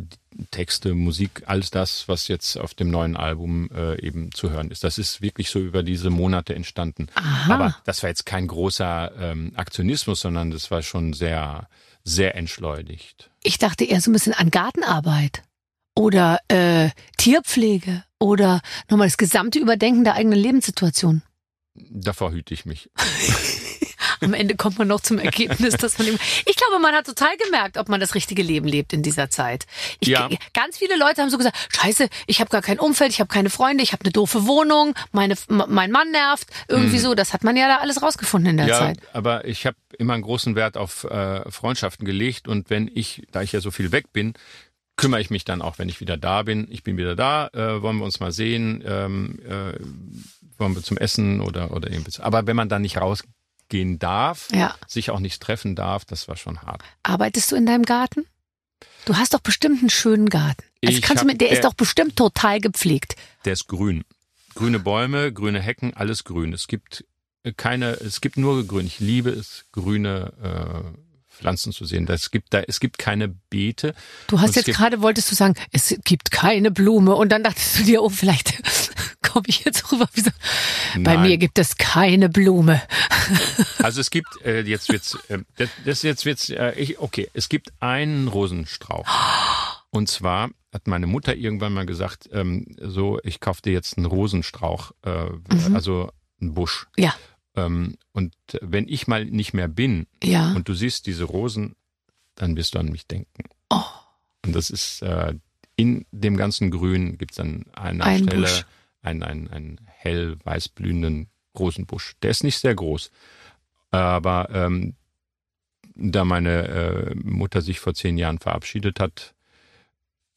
Texte, Musik, alles das, was jetzt auf dem neuen Album äh, eben zu hören ist. Das ist wirklich so über diese Monate entstanden. Aha. Aber das war jetzt kein großer ähm, Aktionismus, sondern das war schon sehr, sehr entschleunigt. Ich dachte eher so ein bisschen an Gartenarbeit oder äh, Tierpflege oder nochmal das gesamte Überdenken der eigenen Lebenssituation. Davor hüte ich mich. Am Ende kommt man noch zum Ergebnis, dass man eben, ich glaube, man hat total gemerkt, ob man das richtige Leben lebt in dieser Zeit. Ich, Ja. Ganz viele Leute haben so gesagt, scheiße, ich habe gar kein Umfeld, ich habe keine Freunde, ich habe eine doofe Wohnung, meine, mein Mann nervt, irgendwie so. Das hat man ja da alles rausgefunden in der Mhm. ja, Zeit. aber ich habe immer einen großen Wert auf äh, Freundschaften gelegt und wenn ich, da ich ja so viel weg bin, kümmere ich mich dann auch, wenn ich wieder da bin. Ich bin wieder da, äh, wollen wir uns mal sehen, ähm, äh, wollen wir zum Essen oder, oder irgendwas. Aber wenn man dann nicht rausgehen darf, Ja. sich auch nicht treffen darf, das war schon hart. Arbeitest du in deinem Garten? Du hast doch bestimmt einen schönen Garten. Also Ich kannst du hab- mit, der ist der- doch bestimmt total gepflegt. Der ist grün. Grüne Bäume, grüne Hecken, alles grün. Es gibt äh, keine, es gibt nur grün. Ich liebe es, grüne äh, Pflanzen zu sehen. Es gibt da, es gibt keine Beete. Du hast jetzt gerade, wolltest du sagen, es gibt keine Blume. Und dann dachtest du dir, oh, vielleicht komme ich jetzt rüber. Wie so, bei mir gibt es keine Blume. Also es gibt äh, jetzt wird's, äh, das, das jetzt wird's, äh, ich, okay, es gibt einen Rosenstrauch. Und zwar hat meine Mutter irgendwann mal gesagt, ähm, so, ich kauf dir jetzt einen Rosenstrauch, äh, Mhm. also einen Busch. Ja. Ähm, und wenn ich mal nicht mehr bin Ja. und du siehst diese Rosen, dann wirst du an mich denken. Oh. Und das ist äh, in dem ganzen Grün gibt's dann eine Ein Stelle Busch. einen, einen, einen hell weiß blühenden Rosenbusch. Der ist nicht sehr groß. Aber ähm, da meine äh, Mutter sich vor zehn Jahren verabschiedet hat,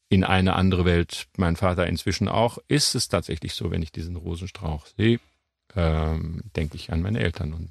in eine andere Welt, mein Vater inzwischen auch, ist es tatsächlich so, wenn ich diesen Rosenstrauch sehe, ähm, denke ich an meine Eltern. Und,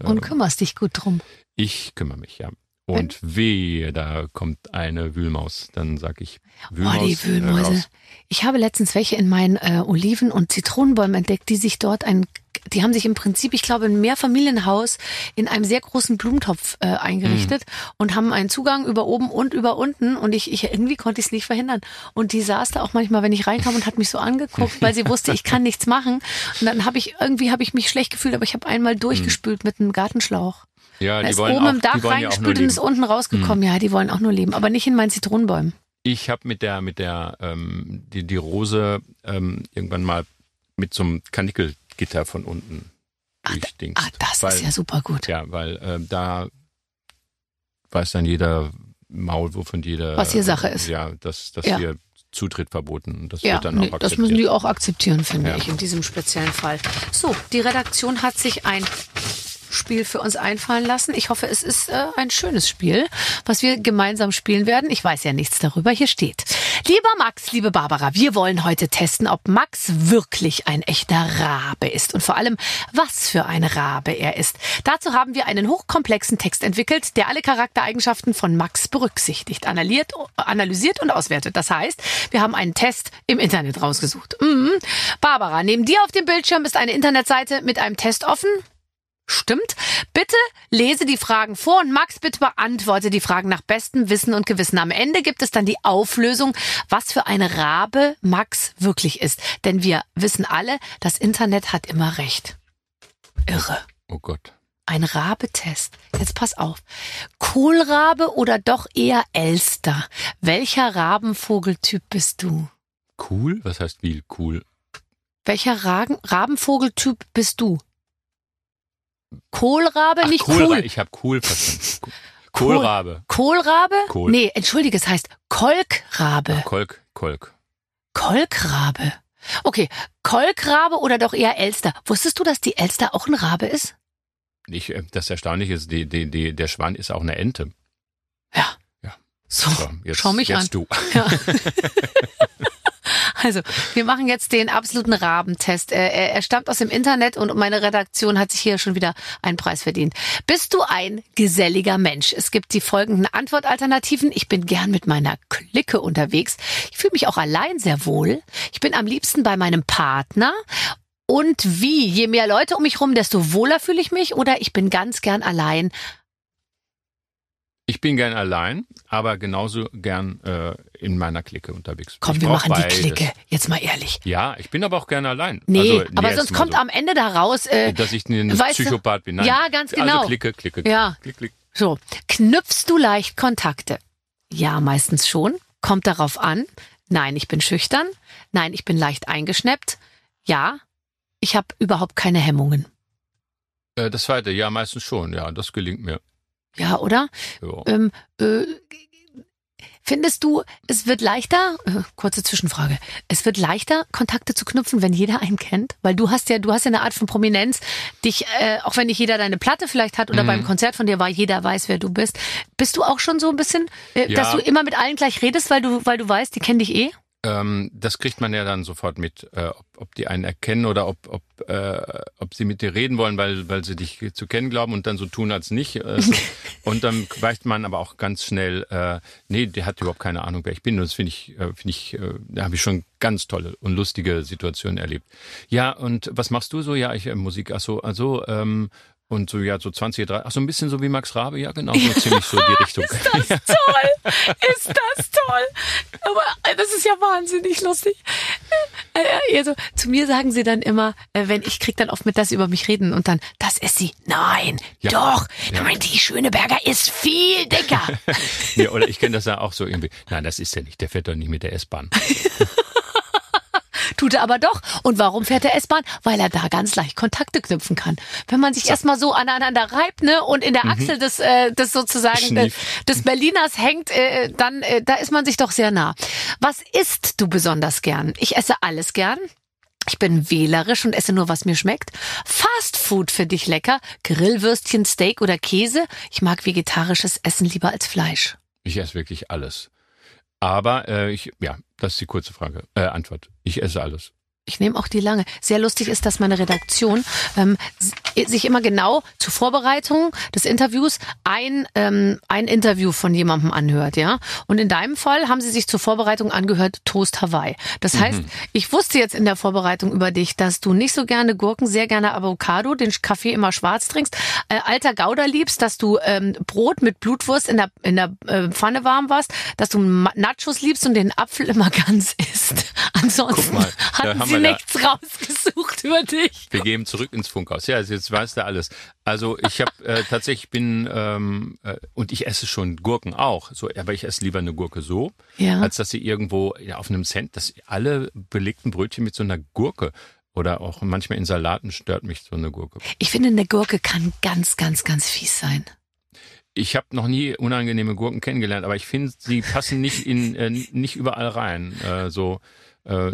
äh, Und kümmerst dich gut drum. ich kümmere mich, ja. Und wehe, da kommt eine Wühlmaus. Dann sag ich Wühlmaus. oh, die äh, Wühlmäuse. raus. Ich habe letztens welche in meinen äh, Oliven- und Zitronenbäumen entdeckt, die sich dort ein, die haben sich im Prinzip, ich glaube, ein Mehrfamilienhaus in einem sehr großen Blumentopf äh, eingerichtet Mhm. und haben einen Zugang über oben und über unten und ich, ich irgendwie konnte ich es nicht verhindern. Und die saß da auch manchmal, wenn ich reinkam und hat mich so angeguckt, weil sie wusste, ich kann nichts machen. Und dann habe ich irgendwie habe ich mich schlecht gefühlt, aber ich habe einmal durchgespült mit einem Gartenschlauch. Ja, Da die ist wollen oben auch, im Dach reingespült und ist unten rausgekommen. Ja, die wollen auch nur leben, aber nicht in meinen Zitronenbäumen. Ich habe mit der, mit der, ähm, die, die Rose ähm, irgendwann mal mit so einem Kanickelgitter von unten durchdings. Ah, das weil, ist ja super gut. Ja, weil ähm, da weiß dann jeder Maulwurf und jeder. Was hier Sache ist. Ja, dass, dass Ja. hier Zutritt verboten. Das Ja, wird dann nee, auch das akzeptiert. müssen die auch akzeptieren, finde Ja. ich, in diesem speziellen Fall. So, die Redaktion hat sich ein Spiel für uns einfallen lassen. Ich hoffe, es ist äh, ein schönes Spiel, was wir gemeinsam spielen werden. Ich weiß ja nichts darüber. Hier steht. Lieber Max, liebe Barbara, wir wollen heute testen, ob Max wirklich ein echter Rabe ist und vor allem, was für ein Rabe er ist. Dazu haben wir einen hochkomplexen Text entwickelt, der alle Charaktereigenschaften von Max berücksichtigt, analysiert, und auswertet. Das heißt, wir haben einen Test im Internet rausgesucht. Mhm. Barbara, neben dir auf dem Bildschirm ist eine Internetseite mit einem Test offen. Stimmt. Bitte lese die Fragen vor und Max, bitte beantworte die Fragen nach bestem Wissen und Gewissen. Am Ende gibt es dann die Auflösung, was für eine Rabe Max wirklich ist. Denn wir wissen alle, das Internet hat immer recht. Irre. Oh Gott. Ein Rabetest. Jetzt pass auf. Kohlrabe oder doch eher Elster? Welcher Rabenvogeltyp bist du? Cool? Was heißt wie cool? Welcher Ragen, Rabenvogeltyp bist du? Kohlrabe, Ach, nicht Kohlra- cool. Ich habe cool verstanden. Kohlrabe. Kohlrabe? Kohl. Nee, entschuldige, es heißt Kolkrabe. Kolk, Kolk. Kolkrabe. Okay, Kolkrabe oder doch eher Elster? Wusstest du, dass die Elster auch ein Rabe ist? Ich, äh, das Erstaunliche ist, die, die, die, der Schwan ist auch eine Ente. Ja. Ja. So, So, jetzt, schau mich jetzt an. du. Ja. Also, wir machen jetzt den absoluten Rabentest. Er, er, er stammt aus dem Internet und meine Redaktion hat sich hier schon wieder einen Preis verdient. Bist du ein geselliger Mensch? Es gibt die folgenden Antwortalternativen. Ich bin gern mit meiner Clique unterwegs. Ich fühle mich auch allein sehr wohl. Ich bin am liebsten bei meinem Partner. Und wie? Je mehr Leute um mich rum, desto wohler fühle ich mich. Oder ich bin ganz gern allein. Ich bin gern allein, aber genauso gern äh, in meiner Clique unterwegs. Komm, ich wir machen die beides. Clique. Jetzt mal ehrlich. Ja, ich bin aber auch gerne allein. Nee, also, aber sonst kommt so. am Ende da raus, äh, dass ich ein weißt du- Psychopath bin. Nein. Ja, ganz genau. Also Clique, Clique, Ja. Klick, klick. So, knüpfst du leicht Kontakte? Ja, meistens schon. Kommt darauf an. Nein, ich bin schüchtern. Nein, ich bin leicht eingeschnappt. Ja, ich habe überhaupt keine Hemmungen. Äh, das zweite, ja, meistens schon. Ja, das gelingt mir. Ja, oder? Ja. Ähm, äh, findest du, es wird leichter, äh, kurze Zwischenfrage, es wird leichter, Kontakte zu knüpfen, wenn jeder einen kennt? Weil du hast ja, du hast ja eine Art von Prominenz, dich, äh, auch wenn nicht jeder deine Platte vielleicht hat oder Mhm. beim Konzert von dir war, jeder weiß, wer du bist. Bist du auch schon so ein bisschen, äh, Ja. dass du immer mit allen gleich redest, weil du, weil du weißt, die kennen dich eh? Ähm, das kriegt man ja dann sofort mit, äh, ob, ob die einen erkennen oder ob, ob, äh, ob sie mit dir reden wollen, weil, weil sie dich zu kennen glauben und dann so tun als nicht. Äh, und dann weicht man aber auch ganz schnell, äh, nee, der hat überhaupt keine Ahnung, wer ich bin. Und das finde ich, äh, finde ich, äh, da habe ich schon ganz tolle und lustige Situationen erlebt. Ja, und was machst du so? Ja, ich äh, Musik, ach so, also ähm, und so, ja, so 20, 30, ach, so ein bisschen so wie Max Rabe, ja, genau, so ziemlich so die Richtung. ist das toll! Ist das toll! Aber äh, das ist ja wahnsinnig lustig. Äh, Also, zu mir sagen sie dann immer, äh, wenn ich krieg dann oft mit, dass sie über mich reden und dann, das ist sie. Nein, Ja. doch. Ja. Nein, die Schöneberger ist viel dicker. ja, oder ich kenne das ja auch so irgendwie. Nein, das ist er nicht, der fährt doch nicht mit der S-Bahn. Tut er aber doch. Und warum fährt er S-Bahn? Weil er da ganz leicht Kontakte knüpfen kann. Wenn man sich erstmal so aneinander reibt, ne, und in der Achsel des, äh, des sozusagen äh, Schnief. des Berliners hängt, äh, dann äh, da ist man sich doch sehr nah. Was isst du besonders gern? Ich esse alles gern. Ich bin wählerisch und esse nur, was mir schmeckt. Fast Food für dich lecker. Grillwürstchen, Steak oder Käse. Ich mag vegetarisches Essen lieber als Fleisch. Ich esse wirklich alles. Aber äh, ich, ja, das ist die kurze Frage, äh, Antwort. Ich esse alles. Ich nehme auch die lange. Sehr lustig ist, dass meine Redaktion ähm, sich immer genau zur Vorbereitung des Interviews ein, ähm, ein Interview von jemandem anhört, ja. Und in deinem Fall haben sie sich zur Vorbereitung angehört Toast Hawaii. Das heißt, ich wusste jetzt in der Vorbereitung über dich, dass du nicht so gerne Gurken, sehr gerne Avocado, den Kaffee immer schwarz trinkst, äh, alter Gouda liebst, dass du ähm, Brot mit Blutwurst in der in der äh, Pfanne warm warst, dass du Nachos liebst und den Apfel immer ganz isst. Ansonsten hatten sie nichts rausgesucht über dich. Wir gehen zurück ins Funkhaus. Ja, also jetzt weißt du alles. Also ich habe äh, tatsächlich bin ähm, äh, und ich esse schon Gurken auch. So, aber ich esse lieber eine Gurke so, Ja. als dass sie irgendwo ja, auf einem Cent, dass alle belegten Brötchen mit so einer Gurke oder auch manchmal in Salaten stört mich so eine Gurke. Ich finde, eine Gurke kann ganz, ganz, ganz fies sein. Ich habe noch nie unangenehme Gurken kennengelernt, aber ich finde, sie passen nicht in äh, nicht überall rein. Äh, so, äh,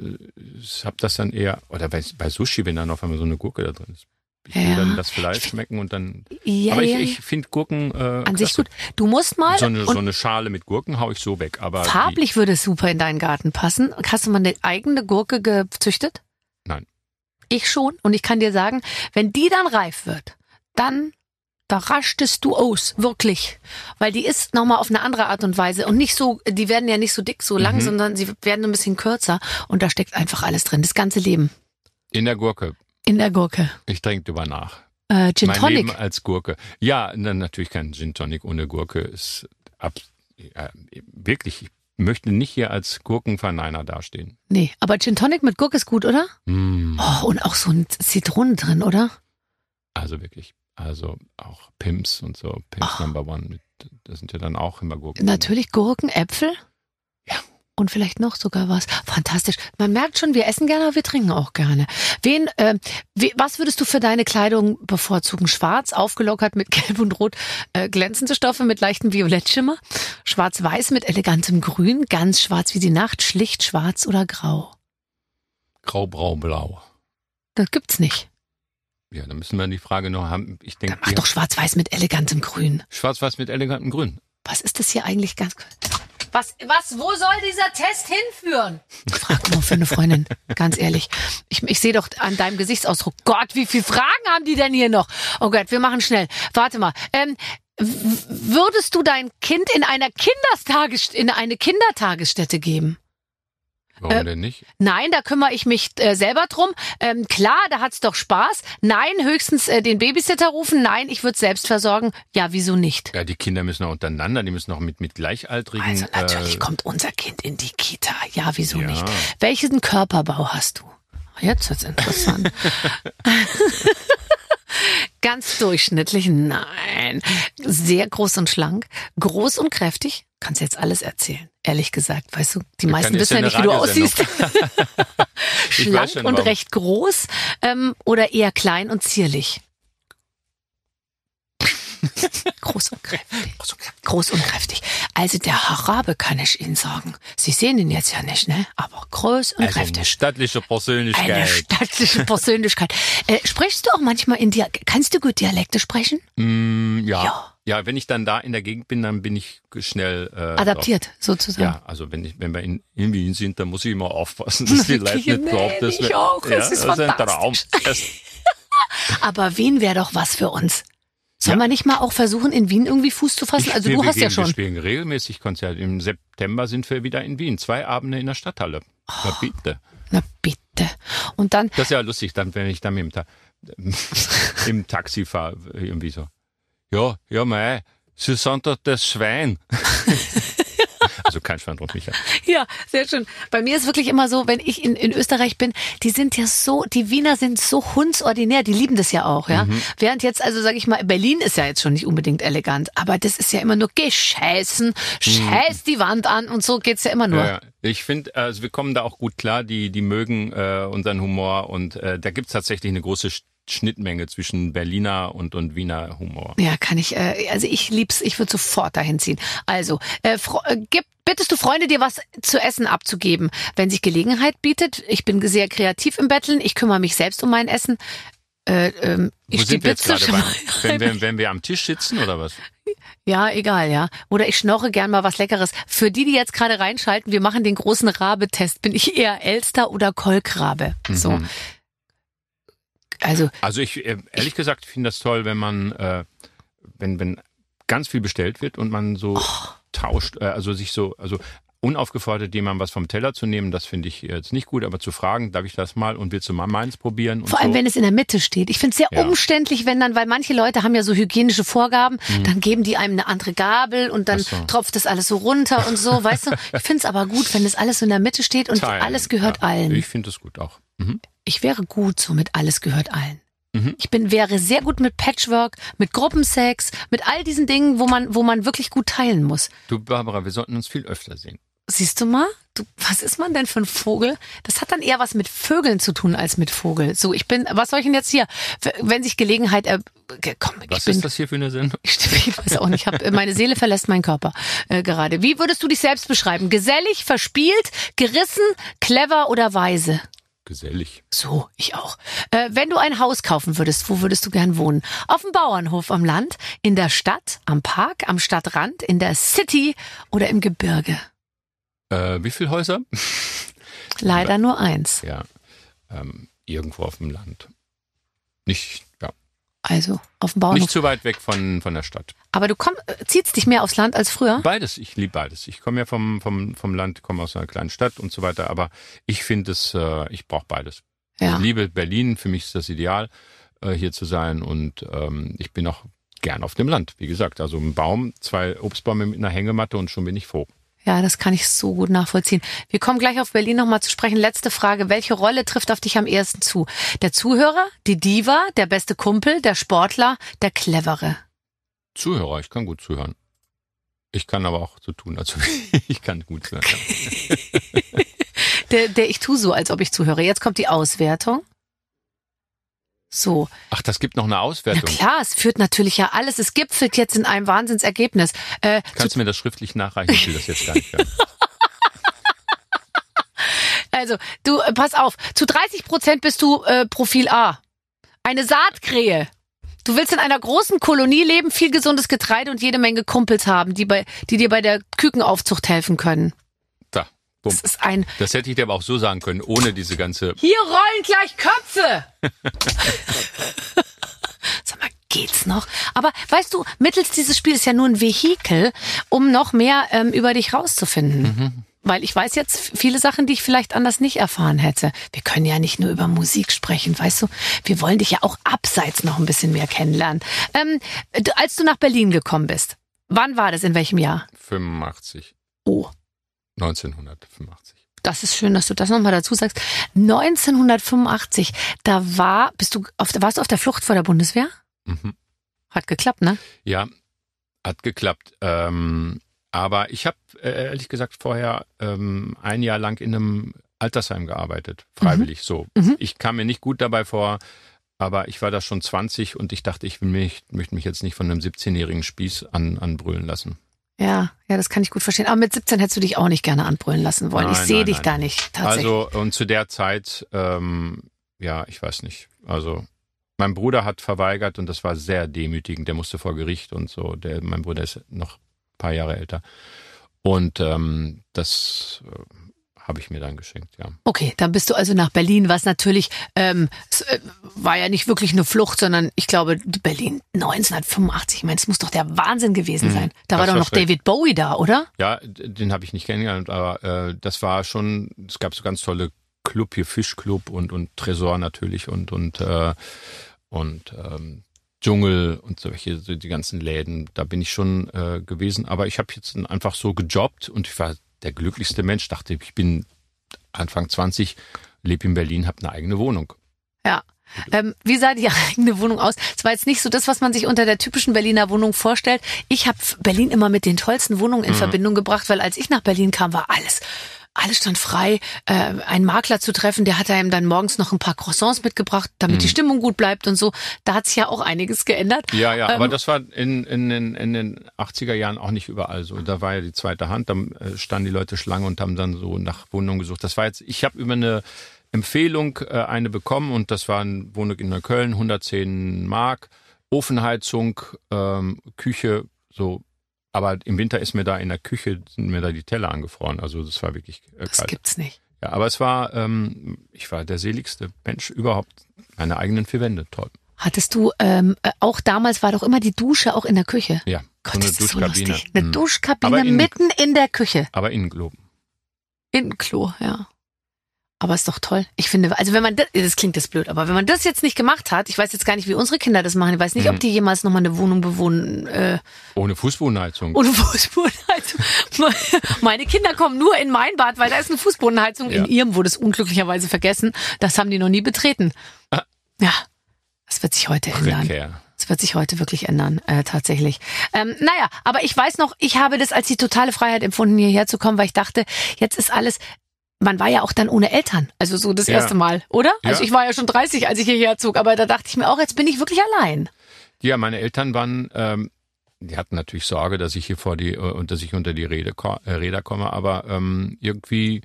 ich habe das dann eher oder bei, bei Sushi, wenn dann auf einmal so eine Gurke da drin ist. Ich will Ja. dann das Fleisch schmecken und dann. Ja, aber ja, ich, ich finde Gurken äh, an sich klasse. gut. Du musst mal So eine, so eine Schale mit Gurken hau ich so weg. Aber farblich würde es super in deinen Garten passen. Hast du mal eine eigene Gurke gezüchtet? Nein. Ich schon. Und ich kann dir sagen, wenn die dann reif wird, dann da raschtest du aus, wirklich. Weil die ist nochmal auf eine andere Art und Weise und nicht so, die werden ja nicht so dick, so lang, Mhm. sondern sie werden ein bisschen kürzer und da steckt einfach alles drin, das ganze Leben in der Gurke. in der Gurke. Ich trinke drüber nach. Äh, Gin mein Tonic. Leben als Gurke. Ja, na, natürlich kein Gin Tonic ohne Gurke ist ab, ja, wirklich. Ich möchte nicht hier als Gurkenverneiner dastehen. Nee, aber Gin Tonic mit Gurke ist gut, oder? Mm. Oh, und auch so ein Zitronen drin, oder? Also wirklich. Also auch Pimps und so. Pimps Ah. Number One. Mit, das sind ja dann auch immer Gurken. Natürlich Gurken, Äpfel. Ja. Und vielleicht noch sogar was. Fantastisch. Man merkt schon, wir essen gerne, aber wir trinken auch gerne. Wen, äh, we, was würdest du für deine Kleidung bevorzugen? Schwarz, aufgelockert mit Gelb und Rot, äh, glänzende Stoffe mit leichtem Violettschimmer? Schwarz-Weiß mit elegantem Grün, ganz schwarz wie die Nacht, schlicht schwarz oder grau? Grau, Brau, Blau. Das gibt's nicht. Ja, dann müssen wir die Frage noch haben. Ich denke, Dann mach doch Schwarz-Weiß mit elegantem Grün. Schwarz-Weiß mit elegantem Grün. Was ist das hier eigentlich ganz was, was, wo soll dieser Test hinführen? Frag mal für eine Freundin, ganz ehrlich. Ich, ich sehe doch an deinem Gesichtsausdruck, Gott, wie viele Fragen haben die denn hier noch? Oh Gott, wir machen schnell. Warte mal. Ähm, würdest du dein Kind in einer Kindertages in eine Kindertagesstätte geben? Warum Äh, denn nicht? Nein, da kümmere ich mich äh, selber drum. Ähm, klar, da hat's doch Spaß. Nein, höchstens äh, den Babysitter rufen. Nein, ich würde selbst versorgen. Ja, wieso nicht? Ja, die Kinder müssen auch untereinander, die müssen auch mit, mit Gleichaltrigen. Also natürlich äh, kommt unser Kind in die Kita. Ja, wieso Ja. nicht? Welchen Körperbau hast du? Jetzt wird's interessant. Ganz durchschnittlich? Nein. Sehr groß und schlank, groß und kräftig. Kannst jetzt alles erzählen. Ehrlich gesagt, weißt du, die meisten ist wissen ja nicht, wie du aussiehst. Schlank schon, und recht groß ähm, oder eher klein und zierlich? Groß und kräftig. Groß und kräftig. Also der Harabe kann ich Ihnen sagen. Sie sehen ihn jetzt ja nicht, ne? Aber groß und also eine kräftig. stattliche Persönlichkeit. Eine stattliche Persönlichkeit. Äh, sprichst du auch manchmal in Dialekt? Kannst du gut Dialekte sprechen? Mm, ja. Ja. Ja, wenn ich dann da in der Gegend bin, dann bin ich schnell äh, Adaptiert, drauf. sozusagen. Ja, also wenn ich, wenn wir in, in Wien sind, dann muss ich immer aufpassen, dass die Leute nicht glauben, dass ich wir, auch. Ja, Es ist das ist ein Traum. Das, Aber Wien wäre doch was für uns. Sollen Ja. wir nicht mal auch versuchen, in Wien irgendwie Fuß zu fassen? Also wir, du wir hast ja gehen, schon. Wir spielen regelmäßig Konzerte. Im September sind wir wieder in Wien. Zwei Abende in der Stadthalle. Oh. Na bitte. Na bitte. Und dann, Das ist ja lustig, dann, wenn ich dann mit dem, Ta im Taxi fahre, irgendwie so. Ja, ja, mei, Sie sind doch das Schwein. kein Schwein drauf, Micha. ja, sehr schön. Bei mir ist wirklich immer so, wenn ich in, in Österreich bin, die sind ja so, die Wiener sind so hundsordinär, die lieben das ja auch, ja. Mhm. Während jetzt, also sag ich mal, Berlin ist ja jetzt schon nicht unbedingt elegant, aber das ist ja immer nur gescheißen, scheiß die Wand an und so geht's ja immer nur. Mhm. Ja. Ich finde, also wir kommen da auch gut klar, die, die mögen äh, unseren Humor und äh, da gibt's tatsächlich eine große Schnittmenge zwischen Berliner und, und Wiener Humor. Ja, kann ich, äh, also ich lieb's, ich würde sofort dahin ziehen. Also, äh, äh, gib, bittest du Freunde, dir was zu essen abzugeben, wenn sich Gelegenheit bietet. Ich bin sehr kreativ im Betteln, ich kümmere mich selbst um mein Essen. Äh, ähm, ich Wo sind wir jetzt gerade? Beim, wenn, wir, wenn wir am Tisch sitzen oder was? Ja, egal, ja. Oder ich schnorre gern mal was Leckeres. Für die, die jetzt gerade reinschalten, wir machen den großen Rabe-Test. Bin ich eher Elster oder Kolkrabe? So. Mhm. Also, Also ich äh, ehrlich gesagt finde das toll, wenn man äh, wenn wenn ganz viel bestellt wird und man so Oh. tauscht, äh, also sich so also unaufgefordert jemandem was vom Teller zu nehmen, das finde ich jetzt nicht gut, aber zu fragen, darf ich das mal und willst du mal meins probieren Vor allem, so. wenn es in der Mitte steht. Ich finde es sehr Ja. umständlich, wenn dann, weil manche Leute haben ja so hygienische Vorgaben, dann geben die einem eine andere Gabel und dann Mhm. So. tropft das alles so runter und so, weißt du? Ich finde es aber gut, wenn das alles so in der Mitte steht und Teilen. alles gehört ja, allen. Ich Ich, finde das gut auch. Mhm. Wäre gut so mit alles gehört allen. Mhm. Ich bin, wäre sehr gut mit Patchwork, mit Gruppensex, mit all diesen Dingen, wo man, wo man wirklich gut teilen muss. Du Barbara, wir sollten uns viel öfter sehen. Siehst du mal? Du, was ist man denn für ein Vogel? Das hat dann eher was mit Vögeln zu tun als mit Vogel. So, ich bin, was soll ich denn jetzt hier? Wenn sich Gelegenheit, äh, komm, ich Was bin, ist das hier für eine Sendung? ich, ich weiß auch nicht, hab, meine Seele verlässt meinen Körper äh, gerade. Wie würdest du dich selbst beschreiben? Gesellig, verspielt, gerissen, clever oder weise? Gesellig. So, ich auch. Äh, wenn du ein Haus kaufen würdest, wo würdest du gern wohnen? Auf dem Bauernhof am Land, in der Stadt, am Park, am Stadtrand, in der City oder im Gebirge? Äh, wie viele Häuser? Leider nur eins. Ja, ähm, irgendwo auf dem Land. Nicht, Also auf dem Bauernhof. nicht zu weit weg von, von der Stadt. Aber du komm, äh, ziehst dich mehr aufs Land als früher? Beides, ich liebe beides. Ich komme ja vom, vom, vom Land, komme aus einer kleinen Stadt und so weiter, aber ich finde es, äh, ich brauche beides. Ja. Ich liebe Berlin, für mich ist das ideal, äh, hier zu sein und ähm, ich bin auch gern auf dem Land, wie gesagt. Also ein Baum, zwei Obstbäume mit einer Hängematte und schon bin ich froh. Ja, das kann ich so gut nachvollziehen. Wir kommen gleich auf Berlin nochmal zu sprechen. Letzte Frage. Welche Rolle trifft auf dich am ehesten zu? Der Zuhörer, die Diva, der beste Kumpel, der Sportler, der Clevere? Zuhörer, ich kann gut zuhören. Ich kann aber auch so tun, also ich kann gut zuhören. Der, der ich tu so, als ob ich zuhöre. Jetzt kommt die Auswertung. So. Ach, das gibt noch eine Na Auswertung. klar, es führt natürlich ja alles. Es gipfelt jetzt in einem Wahnsinnsergebnis. Äh, Kannst du mir das schriftlich nachreichen? Ich will das jetzt gar nicht hören. Also, du, äh, pass auf, zu 30 Prozent bist du äh, Profil A. Eine Saatkrähe. Du willst in einer großen Kolonie leben, viel gesundes Getreide und jede Menge Kumpels haben, die, bei, die dir bei der Kükenaufzucht helfen können. Da, bumm. Das ist ein, Das hätte ich dir aber auch so sagen können, ohne diese ganze. hier rollen gleich Köpfe! Sag mal, geht's noch? Aber weißt du, mittels dieses Spiels ist ja nur ein Vehikel, um noch mehr ähm, über dich rauszufinden. Weil ich weiß jetzt viele Sachen, die ich vielleicht anders nicht erfahren hätte. Wir können ja nicht nur über Musik sprechen, weißt du? Wir wollen dich ja auch abseits noch ein bisschen mehr kennenlernen. Ähm, als du nach Berlin gekommen bist, wann war das? In welchem Jahr? 85. Oh, 1985. das ist schön, dass du das nochmal dazu sagst. 1985, da war, bist du auf, warst du auf der Flucht vor der Bundeswehr? Mhm. Hat geklappt, ne? Ja, hat geklappt. Ähm, aber ich habe äh, ehrlich gesagt vorher ähm, ein Jahr lang in einem Altersheim gearbeitet, freiwillig so. Mhm. Ich kam mir nicht gut dabei vor, aber ich war da schon 20 und ich dachte, ich will mich, möchte mich jetzt nicht von einem 17-jährigen Spieß an, anbrüllen lassen. Ja, ja, das kann ich gut verstehen. Aber mit 17 hättest du dich auch nicht gerne anbrüllen lassen wollen. ich Nein, sehe nein, dich nein. da nicht, tatsächlich. Also und zu der Zeit, ähm, ja, ich weiß nicht. Also mein Bruder hat verweigert und das war sehr demütigend. Der musste vor Gericht und so. Der, mein Bruder ist noch ein paar Jahre älter. Und ähm, das habe ich mir dann geschenkt, ja. Okay, dann bist du also nach Berlin, was natürlich ähm, es, äh, war ja nicht wirklich eine Flucht, sondern ich glaube Berlin 1985. Ich meine, es muss doch der Wahnsinn gewesen Mhm, sein. Da das war doch war noch schrecklich. David Bowie da, oder? Ja, den habe ich nicht kennengelernt, aber äh, das war schon, es gab so ganz tolle Club hier, Fischclub und, und Tresor natürlich und, und, äh, und ähm, Dschungel und solche, so die ganzen Läden, da bin ich schon äh, gewesen. Aber ich habe jetzt einfach so gejobbt und ich war der glücklichste Mensch, dachte, ich bin Anfang 20, lebe in Berlin, habe eine eigene Wohnung. Ja. Ähm, wie sah die eigene Wohnung aus? Es war jetzt nicht so das, was man sich unter der typischen Berliner Wohnung vorstellt. Ich habe Berlin immer mit den tollsten Wohnungen Mhm. in Verbindung gebracht, weil als ich nach Berlin kam, war alles. Alles stand frei. Äh, einen Makler zu treffen, der hat einem dann morgens noch ein paar Croissants mitgebracht, damit Mhm. die Stimmung gut bleibt und so. Da hat sich ja auch einiges geändert. Ja, ja, Ähm, aber das war in, in, den, in den 80er Jahren auch nicht überall so. Da war ja die zweite Hand, da äh, standen die Leute Schlange und haben dann so nach Wohnungen gesucht. Das war jetzt, ich habe über eine Empfehlung äh, eine bekommen und das war eine Wohnung in Neukölln, 110 Mark, Ofenheizung, ähm, Küche, so. Aber im Winter ist mir da in der Küche, sind mir da die Teller angefroren. Also das war wirklich äh, Das kalt. gibt's nicht. Ja, aber es war, ähm, ich war der seligste Mensch überhaupt. Meine eigenen vier Wände, toll. Hattest du, ähm, äh, auch damals war doch immer die Dusche auch in der Küche. Ja, Gott, so eine ist das so Duschkabine. lustig. Eine Mhm. Duschkabine in- mitten in der Küche. Aber Innengloben. In Klo, ja. Aber ist doch toll. Ich finde, also wenn man das, das klingt jetzt blöd, aber wenn man das jetzt nicht gemacht hat, ich weiß jetzt gar nicht, wie unsere Kinder das machen. Ich weiß nicht, Mhm. ob die jemals nochmal eine Wohnung bewohnen äh, Ohne Fußbodenheizung. ohne Fußbodenheizung. Meine Kinder kommen nur in mein Bad, weil da ist eine Fußbodenheizung. In Ja. ihrem wurde es unglücklicherweise vergessen. Das haben die noch nie betreten. Ah. Ja, das wird sich heute ändern. Prekär. Das wird sich heute wirklich ändern, äh, tatsächlich. Ähm, naja, aber ich weiß noch, ich habe das als die totale Freiheit empfunden, hierher zu kommen, weil ich dachte, jetzt ist alles. Man war ja auch dann ohne Eltern, also so das Ja. erste Mal, oder? Also Ja. ich war ja schon 30, als ich hierher zog, aber da dachte ich mir auch, jetzt bin ich wirklich allein. Ja, meine Eltern waren, ähm, die hatten natürlich Sorge, dass ich hier vor die, äh, und dass ich unter die Rede, äh, Räder komme, aber ähm, irgendwie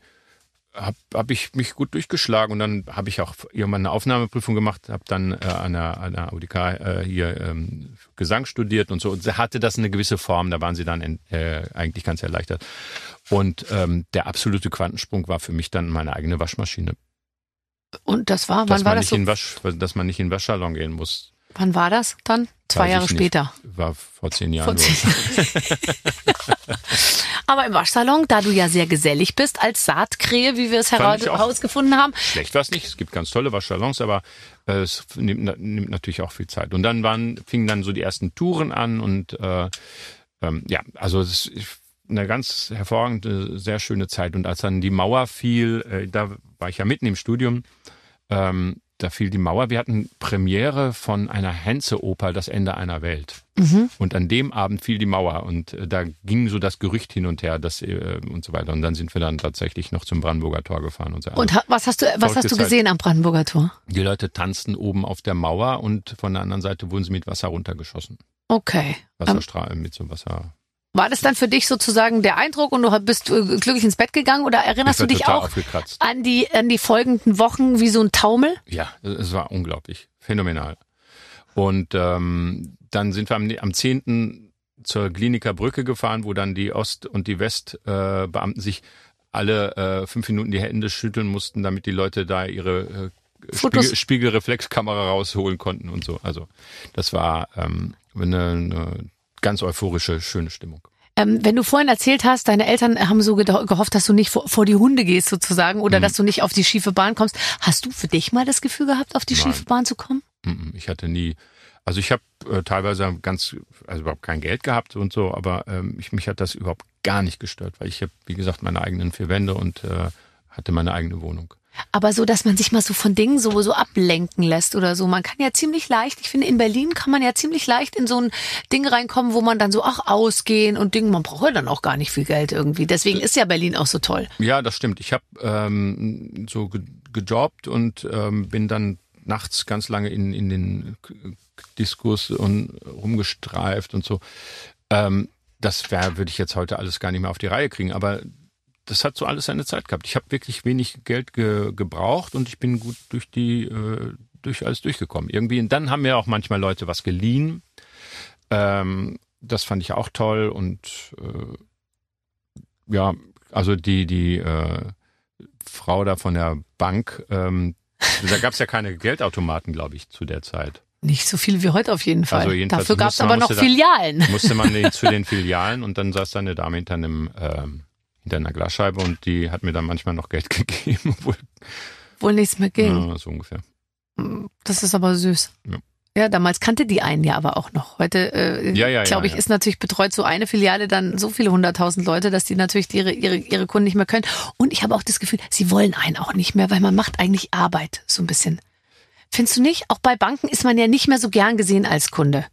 habe hab ich mich gut durchgeschlagen und dann habe ich auch irgendwann eine Aufnahmeprüfung gemacht, habe dann äh, an der, an der UDK äh, hier ähm, Gesang studiert und so und sie hatte das eine gewisse Form, da waren sie dann in, äh, eigentlich ganz erleichtert. Und ähm, der absolute Quantensprung war für mich dann meine eigene Waschmaschine. Und das war, Dass wann war man das nicht so? in Wasch, dass man nicht in den Waschsalon gehen muss. Wann war das dann? Zwei Weiß Jahre später. War vor zehn Jahren. Vor zehn Aber im Waschsalon, da du ja sehr gesellig bist, als Saatkrähe, wie wir es herausgefunden haben, Schlecht war es nicht. Es gibt ganz tolle Waschsalons, aber äh, es nimmt, nimmt natürlich auch viel Zeit. Und dann waren, fingen dann so die ersten Touren an und äh, ähm, ja, also es ist eine ganz hervorragende, sehr schöne Zeit. Und als dann die Mauer fiel, äh, da war ich ja mitten im Studium, ähm, da fiel die Mauer. Wir hatten Premiere von einer Henze-Oper, Das Ende einer Welt. Mhm. Und an dem Abend fiel die Mauer und äh, da ging so das Gerücht hin und her, dass äh, und so weiter. Und dann sind wir dann tatsächlich noch zum Brandenburger Tor gefahren und so. Und ha- was hast du, was hast du gesehen am Brandenburger Tor? die Leute tanzten oben auf der Mauer und von der anderen Seite wurden sie mit Wasser runtergeschossen. Okay. Ähm, Wasserstrahl mit so Wasser. War das dann für dich sozusagen der Eindruck und du bist äh, glücklich ins Bett gegangen oder erinnerst du dich auch an die, an die folgenden Wochen wie so ein Taumel? Ja, es war unglaublich, phänomenal. Und ähm, dann sind wir am, am 10. zur Kliniker Brücke gefahren, wo dann die Ost- und die Westbeamten äh, sich alle äh, fünf Minuten die Hände schütteln mussten, damit die Leute da ihre äh. Spiegel, Spiegelreflexkamera rausholen konnten und so. Also das war ähm, eine, eine ganz euphorische, schöne Stimmung. Ähm, wenn du vorhin erzählt hast, deine Eltern haben so gehofft, dass du nicht vor, vor die Hunde gehst sozusagen Mhm. oder dass du nicht auf die schiefe Bahn kommst. Hast du für dich mal das Gefühl gehabt, auf die Nein. schiefe Bahn zu kommen? Mhm, Ich hatte nie, also ich habe äh, teilweise ganz, also überhaupt kein Geld gehabt und so, aber ähm, ich, mich hat das überhaupt gar nicht gestört, weil ich habe, wie gesagt, meine eigenen vier Wände und äh, hatte meine eigene Wohnung. Aber so, dass man sich mal so von Dingen so, so ablenken lässt oder so. Man kann ja ziemlich leicht, ich finde, in Berlin kann man ja ziemlich leicht in so ein Ding reinkommen, wo man dann so, ach, ausgehen und Ding, man braucht ja dann auch gar nicht viel Geld irgendwie. Deswegen ist ja Berlin auch so toll. Ja, das stimmt. Ich habe ähm, so ge gejobbt und ähm, bin dann nachts ganz lange in, in den Diskurs und rumgestreift und so. Ähm, das würde ich jetzt heute alles gar nicht mehr auf die Reihe kriegen, aber das hat so alles seine Zeit gehabt. Ich habe wirklich wenig Geld ge gebraucht und ich bin gut durch die äh, durch alles durchgekommen. Irgendwie, und dann haben mir auch manchmal Leute was geliehen. Ähm, das fand ich auch toll und äh, ja, also die, die äh, Frau da von der Bank, ähm, da gab es ja keine Geldautomaten, glaube ich, zu der Zeit. Nicht so viel wie heute auf jeden Fall. Also jedenfalls Dafür gab es aber noch musste da- Filialen. Musste man zu den Filialen und dann saß da eine Dame hinter einem ähm, hinter einer Glasscheibe und die hat mir dann manchmal noch Geld gegeben, obwohl Wohl nichts mehr ging. ja, so ungefähr. Das ist aber süß. Ja. Ja, damals kannte die einen ja aber auch noch. Heute, äh, Ja, ja, glaube ich, ja. ist natürlich betreut so eine Filiale dann so viele hunderttausend Leute, dass die natürlich ihre, ihre, ihre Kunden nicht mehr können. Und ich habe auch das Gefühl, sie wollen einen auch nicht mehr, weil man macht eigentlich Arbeit so ein bisschen. Findest du nicht? Auch bei Banken ist man ja nicht mehr so gern gesehen als Kunde.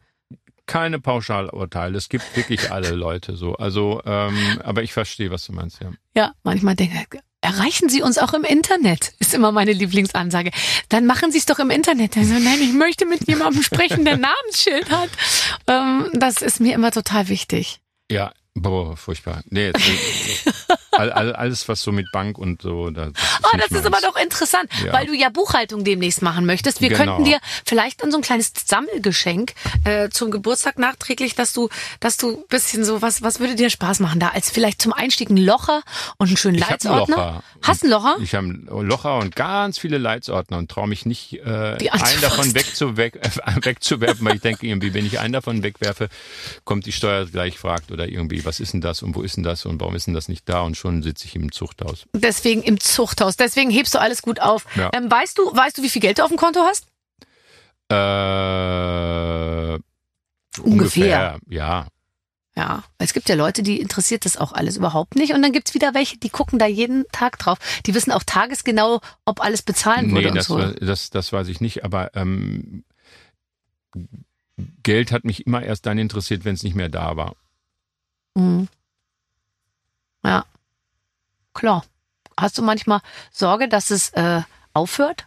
Keine Pauschalurteile. Es gibt wirklich alle Leute so. Also, ähm, aber ich verstehe, was du meinst, ja. Ja, manchmal denke ich, erreichen Sie uns auch im Internet, ist immer meine Lieblingsansage. Dann machen Sie es doch im Internet. Dann so, nein, ich möchte mit jemandem sprechen, der Namensschild hat. Ähm, das ist mir immer total wichtig. Ja, boah, furchtbar. Nee, äh, all, all, alles, was so mit Bank und so. Da, das Oh, das ist aber doch interessant, Ja. weil du ja Buchhaltung demnächst machen möchtest. Wir Genau. könnten dir vielleicht dann so ein kleines Sammelgeschenk äh, zum Geburtstag nachträglich, dass du, dass du ein bisschen so, was, was würde dir Spaß machen da? Als vielleicht zum Einstieg ein Locher und einen schönen Ich hab Leitsordner? Locher. Hast du einen Locher? Ich habe einen Locher und ganz viele Leitsordner und traue mich nicht, äh, einen davon wegzuwe äh, wegzuwerfen, weil ich denke irgendwie, wenn ich einen davon wegwerfe, kommt die Steuer gleich fragt oder irgendwie, was ist denn das und wo ist denn das und warum ist denn das nicht da und schon sitze ich im Zuchthaus. Deswegen im Zuchthaus. Deswegen hebst du alles gut auf. Ja. Ähm, weißt du, weißt du, wie viel Geld du auf dem Konto hast? Äh, Ungefähr. ja. Ja, weil es gibt ja Leute, die interessiert das auch alles überhaupt nicht. Und dann gibt's wieder welche, die gucken da jeden Tag drauf. Die wissen auch tagesgenau, ob alles bezahlen wurde Nee, und das, so. das, das weiß ich nicht, aber ähm, Geld hat mich immer erst dann interessiert, wenn es nicht mehr da war. Mhm. Ja, klar. Hast du manchmal Sorge, dass es äh, aufhört?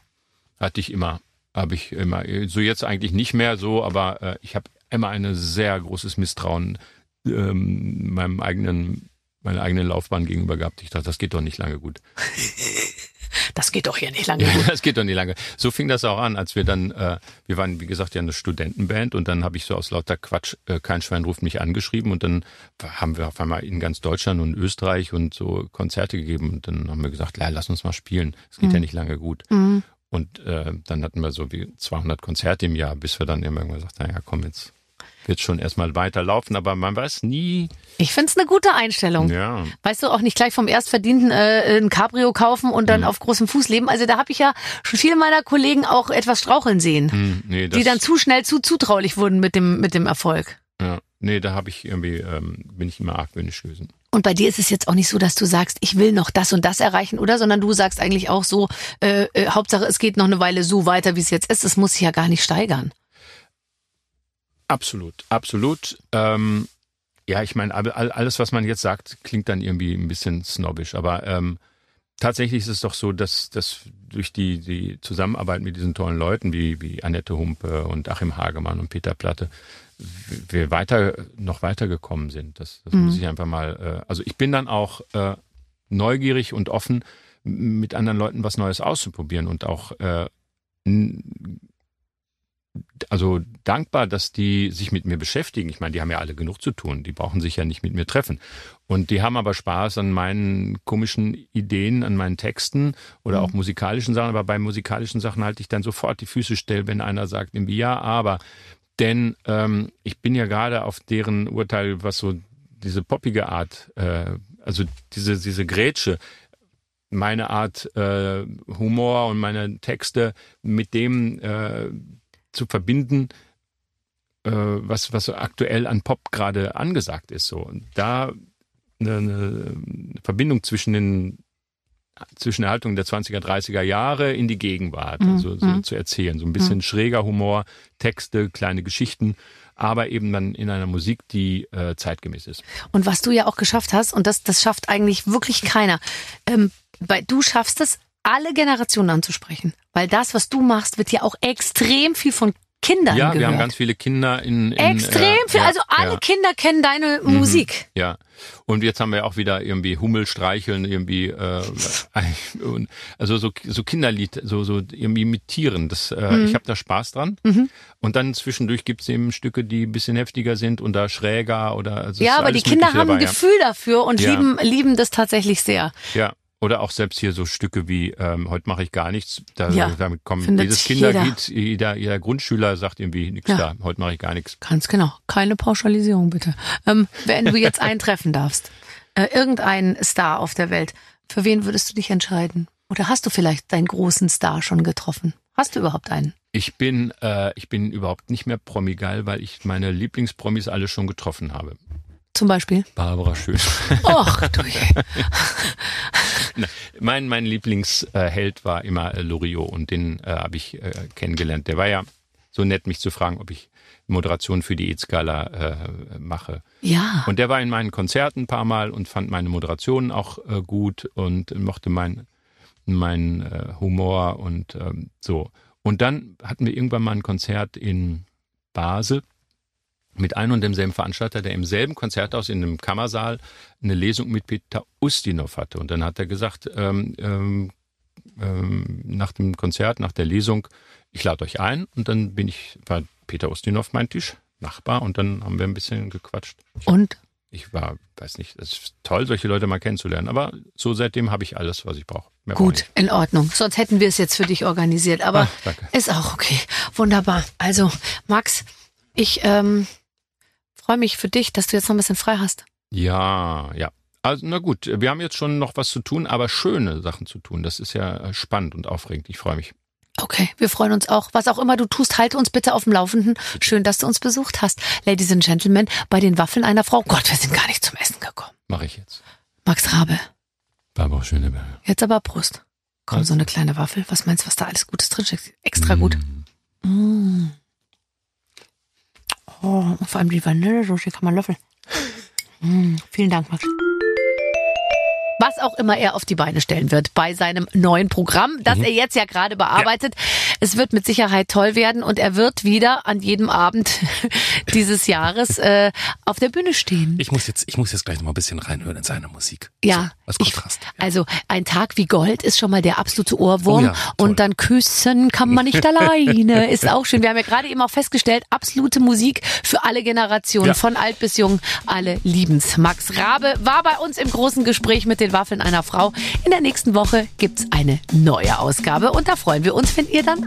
Hatte ich immer. Habe ich immer. So jetzt eigentlich nicht mehr so, aber äh, ich habe immer ein sehr großes Misstrauen ähm, meinem eigenen, meiner eigenen Laufbahn gegenüber gehabt. Ich dachte, das geht doch nicht lange gut. Das geht doch hier nicht lange gut. Das geht doch nicht lange. So fing das auch an, als wir dann, äh, wir waren, wie gesagt, ja eine Studentenband und dann habe ich so aus lauter Quatsch, äh, kein Schwein ruft mich angeschrieben und dann haben wir auf einmal in ganz Deutschland und Österreich und so Konzerte gegeben und dann haben wir gesagt, ja, lass uns mal spielen. Es geht ja nicht lange gut. Mhm. Und äh, dann hatten wir so wie 200 Konzerte im Jahr, bis wir dann irgendwann gesagt haben, ja komm, jetzt wird schon erstmal weiterlaufen, aber man weiß nie. Ich find's eine gute Einstellung. Ja, Weißt du, auch nicht gleich vom Erstverdienten äh, ein Cabrio kaufen und Mhm. dann auf großem Fuß leben. Also da habe ich ja schon viele meiner Kollegen auch etwas straucheln sehen, hm, nee, die dann zu schnell zu zutraulich wurden mit dem, mit dem Erfolg. ja, nee, da habe ich irgendwie, ähm, bin ich immer argwöhnisch gewesen. Und bei dir ist es jetzt auch nicht so, dass du sagst, ich will noch das und das erreichen, oder? Sondern du sagst eigentlich auch so, äh, äh, Hauptsache es geht noch eine Weile so weiter, wie es jetzt ist. Es muss sich ja gar nicht steigern. Absolut, absolut. Ähm, ja, ich meine, all- all- alles, was man jetzt sagt, klingt dann irgendwie ein bisschen snobbisch, aber ähm, tatsächlich ist es doch so, dass, dass durch die, die Zusammenarbeit mit diesen tollen Leuten wie, wie Annette Humpe und Achim Hagemann und Peter Platte, wir weiter, noch weitergekommen sind. Das, das muss ich einfach mal, äh, also ich bin dann auch äh, neugierig und offen, mit anderen Leuten was Neues auszuprobieren und auch äh, also dankbar, dass die sich mit mir beschäftigen. Ich meine, die haben ja alle genug zu tun. Die brauchen sich ja nicht mit mir treffen. Und die haben aber Spaß an meinen komischen Ideen, an meinen Texten oder auch musikalischen Sachen. Aber bei musikalischen Sachen halte ich dann sofort die Füße still, wenn einer sagt irgendwie ja, aber. Denn ähm, ich bin ja gerade auf deren Urteil, was so diese poppige Art, äh, also diese, diese Grätsche, meine Art äh, Humor und meine Texte mit dem äh, zu verbinden, äh, was, was aktuell an Pop gerade angesagt ist. So. Und da eine, eine Verbindung zwischen den zwischen der Haltung der 20er, 30er Jahre in die Gegenwart, Mhm. also so Mhm. zu erzählen. So ein bisschen schräger Humor, Texte, kleine Geschichten, aber eben dann in einer Musik, die äh, zeitgemäß ist. Und was du ja auch geschafft hast, und das, das schafft eigentlich wirklich keiner, ähm, weil du schaffst es, alle Generationen anzusprechen. Weil das, was du machst, wird ja auch extrem viel von Kindern Ja, gehört. wir haben ganz viele Kinder in. in Extrem äh, viel. ja, also alle ja. Kinder kennen deine Musik. Ja, und jetzt haben wir auch wieder irgendwie Hummel streicheln, irgendwie äh, also so so Kinderlied, so so irgendwie mit Tieren. Das, äh, Mhm. Ich habe da Spaß dran. Und dann zwischendurch gibt's eben Stücke, die ein bisschen heftiger sind und da schräger oder also Ja, aber die Kinder Mögliche haben ein dabei, Gefühl dafür und lieben, lieben das tatsächlich sehr. Ja. Oder auch selbst hier so Stücke wie ähm, heute mache ich gar nichts. Da, Ja, damit kommen jedes jeder. Kinderlied, jeder, jeder Grundschüler sagt irgendwie nichts Ja. da. Heute mache ich gar nichts. Ganz genau. Keine Pauschalisierung, bitte. Ähm, wenn du jetzt einen treffen darfst, äh, irgendeinen Star auf der Welt, für wen würdest du dich entscheiden? Oder hast du vielleicht deinen großen Star schon getroffen? Hast du überhaupt einen? Ich bin, äh, ich bin überhaupt nicht mehr Promi-geil, weil ich meine Lieblingspromis alle schon getroffen habe. Zum Beispiel? Barbara Schön. Och, du mein mein Lieblingsheld war immer äh, Loriot und den äh, habe ich äh, kennengelernt. Der war ja so nett, mich zu fragen, ob ich Moderation für die EZ-Gala äh, mache. Ja. Und der war in meinen Konzerten ein paar Mal und fand meine Moderationen auch äh, gut und mochte meinen mein, äh, Humor und ähm, so. Und dann hatten wir irgendwann mal ein Konzert in Basel mit einem und demselben Veranstalter, der im selben Konzerthaus in einem Kammersaal eine Lesung mit Peter Ustinov hatte. Und dann hat er gesagt, ähm, ähm, ähm, nach dem Konzert, nach der Lesung, ich lade euch ein. Und dann bin ich, war Peter Ustinov mein Tisch, Nachbar, und dann haben wir ein bisschen gequatscht. Ich, Und? ich war, weiß nicht, es ist toll, solche Leute mal kennenzulernen. Aber so seitdem habe ich alles, was ich brauche. Mehr brauche ich Gut, in Ordnung. Sonst hätten wir es jetzt für dich organisiert. Aber Ach, ist auch okay. Wunderbar. Also, Max, ich ähm, freue mich für dich, dass du jetzt noch ein bisschen frei hast. Ja, ja. Also, na gut, wir haben jetzt schon noch was zu tun, aber schöne Sachen zu tun. Das ist ja äh, spannend und aufregend. Ich freue mich. Okay, wir freuen uns auch. Was auch immer du tust, halte uns bitte auf dem Laufenden. Schön, dass du uns besucht hast. Ladies and Gentlemen, bei den Waffeln einer Frau. Gott, wir sind gar nicht zum Essen gekommen. Mache ich jetzt. Max Rabe, Barbara Schöneberger. jetzt aber Prost. Komm, Was? so eine kleine Waffel. Was meinst du, was da alles Gutes drinsteckt? Extra gut. Mm. Oh, vor allem die Vanillesoße kann man löffeln. Mm, vielen Dank, Max. Was auch immer er auf die Beine stellen wird bei seinem neuen Programm, das er jetzt ja gerade bearbeitet. Es wird mit Sicherheit toll werden und er wird wieder an jedem Abend dieses Jahres äh, auf der Bühne stehen. Ich muss jetzt, ich muss jetzt gleich noch mal ein bisschen reinhören in seine Musik. Ja, So, als ich, Kontrast. also ein Tag wie Gold ist schon mal der absolute Ohrwurm Oh ja, und dann küssen kann man nicht alleine, ist auch schön. Wir haben ja gerade eben auch festgestellt, absolute Musik für alle Generationen, Ja. von alt bis jung, alle lieben's. Max Rabe war bei uns im großen Gespräch mit den Waffeln einer Frau. In der nächsten Woche gibt's eine neue Ausgabe und da freuen wir uns, wenn ihr dann